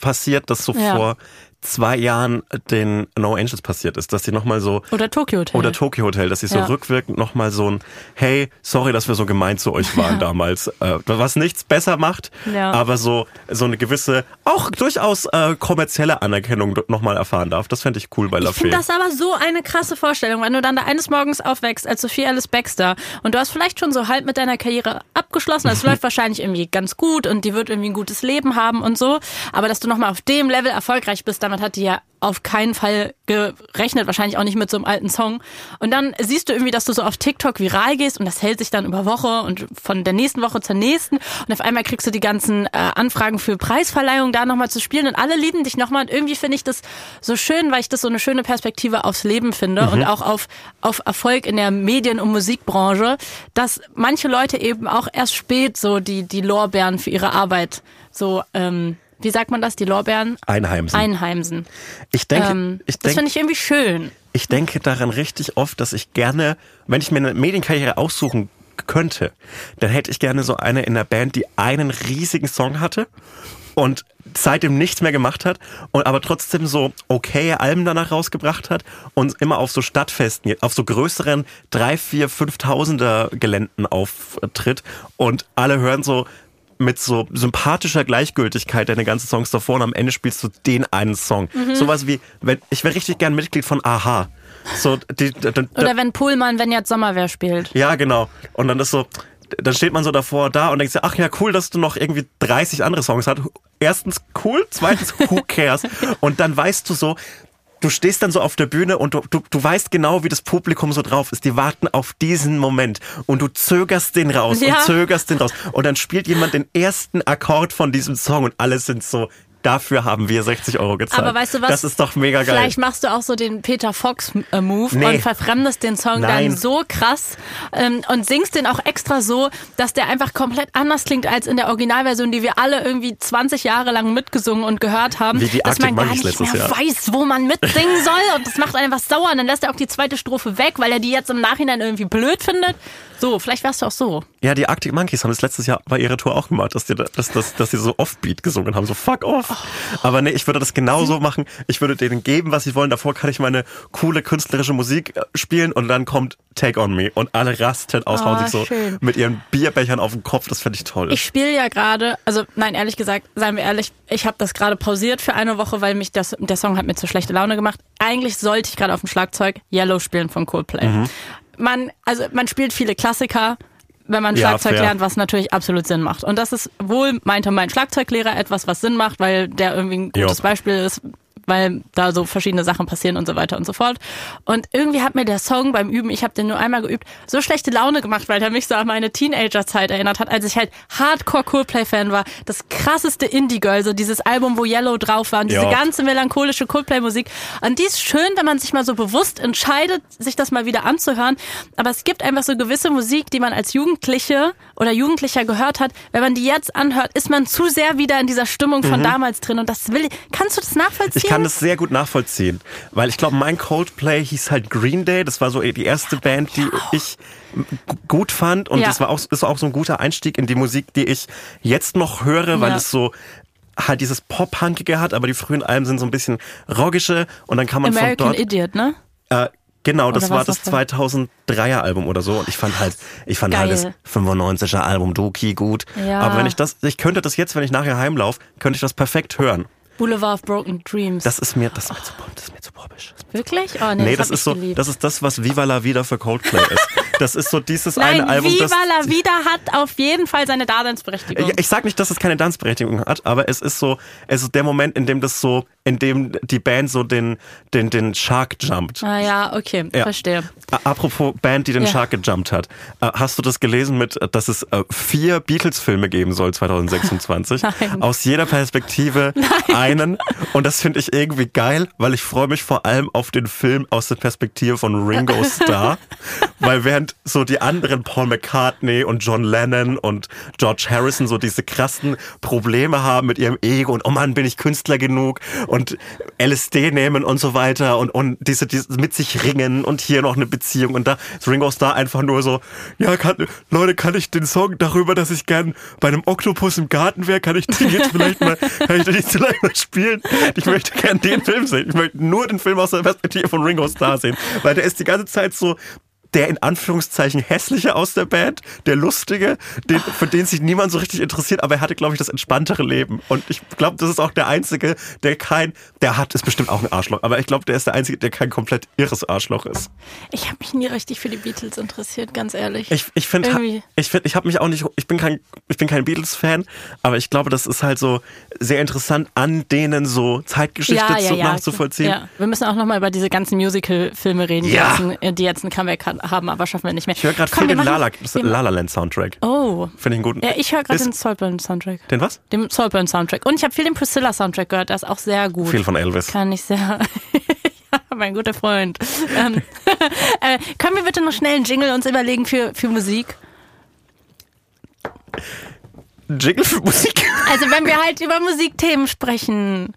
passiert, das so
Ja.
vor zwei Jahren den No Angels passiert ist, dass sie nochmal so
Oder Tokyo Hotel.
oder Tokyo Hotel, dass sie so
Ja.
rückwirkend nochmal so ein Hey, sorry, dass wir so gemein zu euch waren (laughs) damals, äh, was nichts besser macht,
Ja.
aber so so eine gewisse, auch durchaus äh, kommerzielle Anerkennung nochmal erfahren darf. Das fände ich cool bei La
Ich finde das aber so eine krasse Vorstellung, wenn du dann da eines Morgens aufwächst als Sophie Alice Baxter und du hast vielleicht schon so halb mit deiner Karriere abgeschlossen, es (laughs) läuft wahrscheinlich irgendwie ganz gut und die wird irgendwie ein gutes Leben haben und so, aber dass du nochmal auf dem Level erfolgreich bist, damit hat die ja auf keinen Fall gerechnet, wahrscheinlich auch nicht mit so einem alten Song. Und dann siehst du irgendwie, dass du so auf TikTok viral gehst und das hält sich dann über Woche und von der nächsten Woche zur nächsten. Und auf einmal kriegst du die ganzen äh, Anfragen für Preisverleihung da nochmal zu spielen und alle lieben dich nochmal. Und irgendwie finde ich das so schön, weil ich das so eine schöne Perspektive aufs Leben finde und auch auf, auf Erfolg in der Medien- und Musikbranche, dass manche Leute eben auch erst spät so die, die Lorbeeren für ihre Arbeit so, ähm, wie sagt man das, die Lorbeeren
Einheimsen.
einheimsen.
ich denke,
Ähm,
ich
das
denke,
finde ich irgendwie schön.
ich denke daran richtig oft, dass ich gerne, wenn ich mir eine Medienkarriere aussuchen könnte, dann hätte ich gerne so eine in der Band, die einen riesigen Song hatte und seitdem nichts mehr gemacht hat und aber trotzdem so okay Alben danach rausgebracht hat und immer auf so Stadtfesten, auf so größeren drei, vier, fünftausender Geländen auftritt und alle hören so mit so sympathischer Gleichgültigkeit deine ganzen Songs davor und am Ende spielst du den einen Song. Sowas wie, wenn, ich wäre richtig gern Mitglied von Aha. So, die, die, die,
Oder wenn Pullman, wenn jetzt Sommerwehr spielt.
ja, genau. Und dann ist so, dann steht man so davor da und denkt sich, ach ja, cool, dass du noch irgendwie 30 andere Songs hast. Erstens cool, zweitens who (laughs) cares? Und dann weißt du so, du stehst dann so auf der Bühne und du, du, du weißt genau, wie das Publikum so drauf ist. Die warten auf diesen Moment und du zögerst den raus
Ja.
und zögerst den raus. Und dann spielt jemand den ersten Akkord von diesem Song und alle sind so, dafür haben wir 60 Euro gezahlt.
Aber weißt du was?
Das ist doch mega geil.
Vielleicht machst du auch so den Peter Fox-Move
Nee.
und verfremdest den Song
Nein.
dann so krass ähm, und singst den auch extra so, dass der einfach komplett anders klingt als in der Originalversion, die wir alle irgendwie 20 Jahre lang mitgesungen und gehört haben.
Wie die
dass
Arctic
man gar nicht mehr
Jahr.
weiß, wo man mitsingen (laughs) soll und das macht einen was sauer und dann lässt er auch die zweite Strophe weg, weil er die jetzt im Nachhinein irgendwie blöd findet. So, vielleicht wärst du auch so.
Ja, die Arctic Monkeys haben das letztes Jahr bei ihrer Tour auch gemacht, dass die, da- dass, dass, dass sie so Offbeat gesungen haben, so fuck off. Aber nee, ich würde das genauso machen. Ich würde denen geben, was sie wollen. Davor kann ich meine coole künstlerische Musik äh, spielen und dann kommt Take On Me und alle rasten aus, hauen
Oh,
sich so
schön.
mit ihren Bierbechern auf den Kopf. Das finde ich toll.
Ich spiele ja gerade, also nein, ehrlich gesagt, seien wir ehrlich, ich habe das gerade pausiert für eine Woche, weil mich das, der Song hat mir zu schlechte Laune gemacht. Eigentlich sollte ich gerade auf dem Schlagzeug Yellow spielen von Coldplay.
Mhm.
Man, also man spielt viele Klassiker, wenn man
Ja,
Schlagzeug
fair.
lernt, was natürlich absolut Sinn macht. Und das ist wohl, meinte mein Schlagzeuglehrer, etwas, was Sinn macht, weil der irgendwie ein gutes
Jo.
Beispiel ist, weil da so verschiedene Sachen passieren und so weiter und so fort. Und irgendwie hat mir der Song beim Üben, ich habe den nur einmal geübt, so schlechte Laune gemacht, weil der mich so an meine Teenagerzeit erinnert hat, als ich halt Hardcore Coldplay-Fan war. Das krasseste Indie-Girl, so dieses Album, wo Yellow drauf war und diese
Ja.
ganze melancholische Coldplay-Musik. Und die ist schön, wenn man sich mal so bewusst entscheidet, sich das mal wieder anzuhören. Aber es gibt einfach so gewisse Musik, die man als Jugendliche oder Jugendlicher gehört hat. Wenn man die jetzt anhört, ist man zu sehr wieder in dieser Stimmung von damals drin. Und das will, kannst du das nachvollziehen?
Ich kann das sehr gut nachvollziehen, weil ich glaube, mein Coldplay hieß halt Green Day. Das war so die erste Band, die ich gut fand und
Ja.
das war auch ist auch so ein guter Einstieg in die Musik, die ich jetzt noch höre, weil
Ja.
es so halt dieses Pop-Punkige hat, aber die frühen Alben sind so ein bisschen roggische und dann kann man
American
von dort
Idiot, ne?
äh, Genau, das war das
noch für-
2003er Album oder so und ich fand halt, ich fand halt das
Geil.
95er Album Doki gut.
Ja.
Aber wenn ich das, ich könnte das jetzt, wenn ich nachher heimlaufe, könnte ich das perfekt hören.
Boulevard of Broken Dreams.
Das ist mir, das ist mir zu, das ist mir zu popisch.
Wirklich? Oh nee,
Nee,
das,
das ist so,
geliebt.
das ist das, was Viva la Vida für Coldplay ist. Das ist so dieses
Nein,
eine Album,
Viva
das.
la Vida hat auf jeden Fall seine Daseinsberechtigung.
Ich sag nicht, dass es keine Tanzberechtigung hat, aber es ist so, es ist der Moment, in dem das so, in dem die Band so den, den, den Shark jumpt.
ah ja, okay,
Ja.
verstehe.
Apropos Band, die den
Ja.
Shark gejumpt hat. Äh, Hast du das gelesen mit, dass es äh, vier Beatles-Filme geben soll (laughs) 2026?
Nein.
Aus jeder Perspektive (laughs) einen. Und das finde ich irgendwie geil, weil ich freue mich vor allem auf den Film aus der Perspektive von Ringo Starr. (laughs) weil während so die anderen Paul McCartney und John Lennon und George Harrison so diese krassen Probleme haben mit ihrem Ego und oh Mann, bin ich Künstler genug und LSD nehmen und so weiter und, und diese, diese mit sich ringen und hier noch eine Beziehung und da ist Ringo Starr einfach nur so, ja, kann, Leute, kann ich den Song darüber, dass ich gern bei einem Oktopus im Garten wäre, kann ich den jetzt vielleicht mal, kann ich den jetzt vielleicht mal spielen? Ich möchte gern den Film sehen. Ich möchte nur den Film aus der Perspektive von Ringo Starr sehen, weil der ist die ganze Zeit so, der in Anführungszeichen hässliche aus der Band, der lustige, den, für den sich niemand so richtig interessiert, aber er hatte, glaube ich, das entspanntere Leben. Und ich glaube, das ist auch der Einzige, der kein, der hat, ist bestimmt auch ein Arschloch, aber ich glaube, der ist der Einzige, der kein komplett irres Arschloch ist.
Ich habe mich nie richtig für die Beatles interessiert, ganz ehrlich.
Ich, ich finde, ich, find, ich habe mich auch nicht, ich bin kein, ich bin kein Beatles-Fan, aber ich glaube, das ist halt so sehr interessant, an denen so Zeitgeschichte zu, nachzuvollziehen.
Ja. Wir müssen auch nochmal über diese ganzen Musical-Filme reden, die,
Ja.
jetzt ein, die jetzt ein Comeback hat, haben, aber schaffen wir nicht mehr.
Ich höre gerade viel den Lala,
wir-
La La Land Soundtrack.
Oh.
Finde ich einen guten.
Ja, ich höre gerade den Saltburn-Soundtrack.
Den was?
Den Saltburn-Soundtrack. Und ich habe viel den Priscilla-Soundtrack gehört, der ist auch sehr gut.
Viel von Elvis.
Kann ich sehr. (laughs) ja, mein guter Freund. ähm, (laughs) äh, können wir bitte noch schnell einen Jingle uns überlegen für, für Musik?
Jingle für Musik.
Also wenn wir halt über Musikthemen sprechen.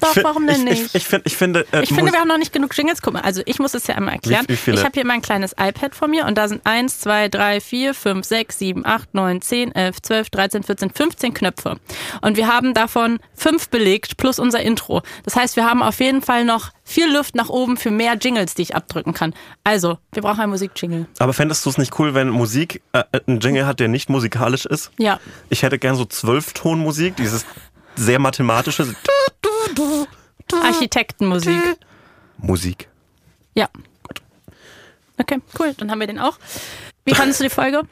Doch, warum denn
ich,
nicht?
Ich, ich, find, ich finde, äh,
Ich finde, wir haben noch nicht genug Jingles. Guck mal, also ich muss es ja einmal erklären.
Wie- wie?
Ich habe hier mein kleines iPad vor mir und da sind 1, 2, 3, 4, 5, 6, 7, 8, 9, 10, 11, 12, 13, 14, 15 Knöpfe. Und wir haben davon fünf belegt plus unser Intro. Das heißt, wir haben auf jeden Fall noch viel Luft nach oben für mehr Jingles, die ich abdrücken kann. Also, wir brauchen einen Musikjingle.
aber fändest du es nicht cool, wenn Musik äh, einen Jingle hat, der nicht musikalisch ist?
Ja.
Ich hätte gern so Zwölftonmusik, dieses sehr mathematische
Architektenmusik.
Musik.
Ja. Okay, cool. Dann haben wir den auch. Wie fandest du die Folge?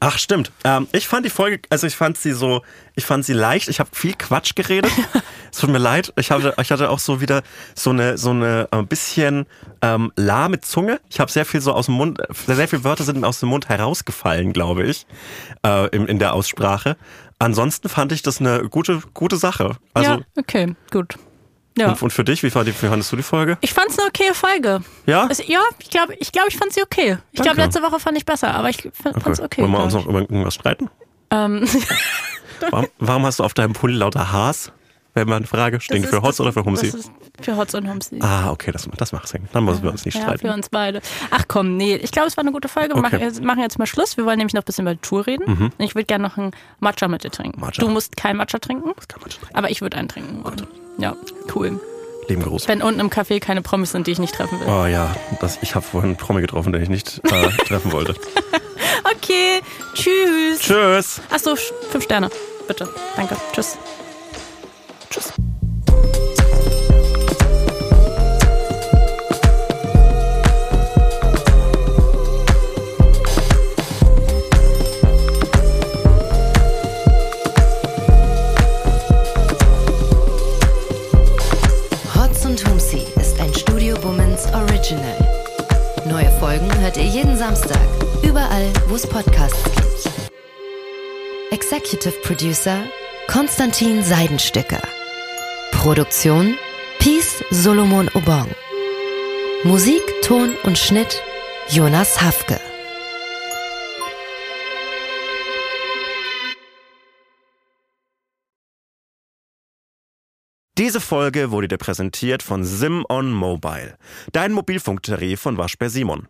Ach stimmt. Ähm, ich fand die Folge, also ich fand sie so, ich fand sie leicht. Ich habe viel Quatsch geredet, (laughs) Es tut mir leid. Ich hatte, ich hatte auch so wieder so eine, so eine ein bisschen ähm, lahme Zunge. Ich habe sehr viel so aus dem Mund, sehr viele Wörter sind aus dem Mund herausgefallen, glaube ich, äh, in, in der Aussprache. Ansonsten fand ich das eine gute, gute Sache. Also,
ja, okay, gut. Ja.
und, und für dich, wie, fand, wie fandest du die Folge?
Ich fand's eine okay Folge.
Ja?
Es, ja, ich glaube, ich, glaub, ich fand sie okay. Ich glaube, letzte Woche fand ich besser, aber ich fand, fand's okay.
Wollen wir uns noch über irgendwas streiten?
Ähm, (laughs)
Warum, warum hast du auf deinem Pulli lauter Haas? Wenn man eine Frage stinkt, für Hotz oder für Humsi?
Für Hotz und Humsi.
Ah, okay, das, das macht Sinn. Dann müssen wir uns nicht
ja,
streiten.
für uns beide. Ach komm, nee, ich glaube, es war eine gute Folge. Wir
Okay.
machen, jetzt, machen jetzt mal Schluss. Wir wollen nämlich noch ein bisschen über die Tour reden. Und Ich würde gerne noch einen Matcha mit dir trinken.
Mhm. Matcha.
Du musst kein Matcha trinken,
Kann man streiten.
aber ich würde einen trinken. wollen. Ja, cool.
Lieben Gruß.
Wenn unten im Café keine Promis sind, die ich nicht treffen will.
Oh ja, das, ich habe vorhin einen Promi getroffen, den ich nicht äh, (laughs) treffen wollte.
Okay, tschüss.
Tschüss.
Achso, fünf Sterne. Bitte. Danke. Tschüss. Tschüss.
Hotz und Humsi ist ein Studio Womans Original. Neue Folgen hört ihr jeden Samstag, überall, wo es Podcasts gibt. Executive Producer Konstantin Seidenstücker. Produktion Peace Solomon Obong. Musik, Ton und Schnitt Jonas Hafke.
Diese Folge wurde dir präsentiert von Sim on Mobile, dein Mobilfunktarif von Waschbär Simon.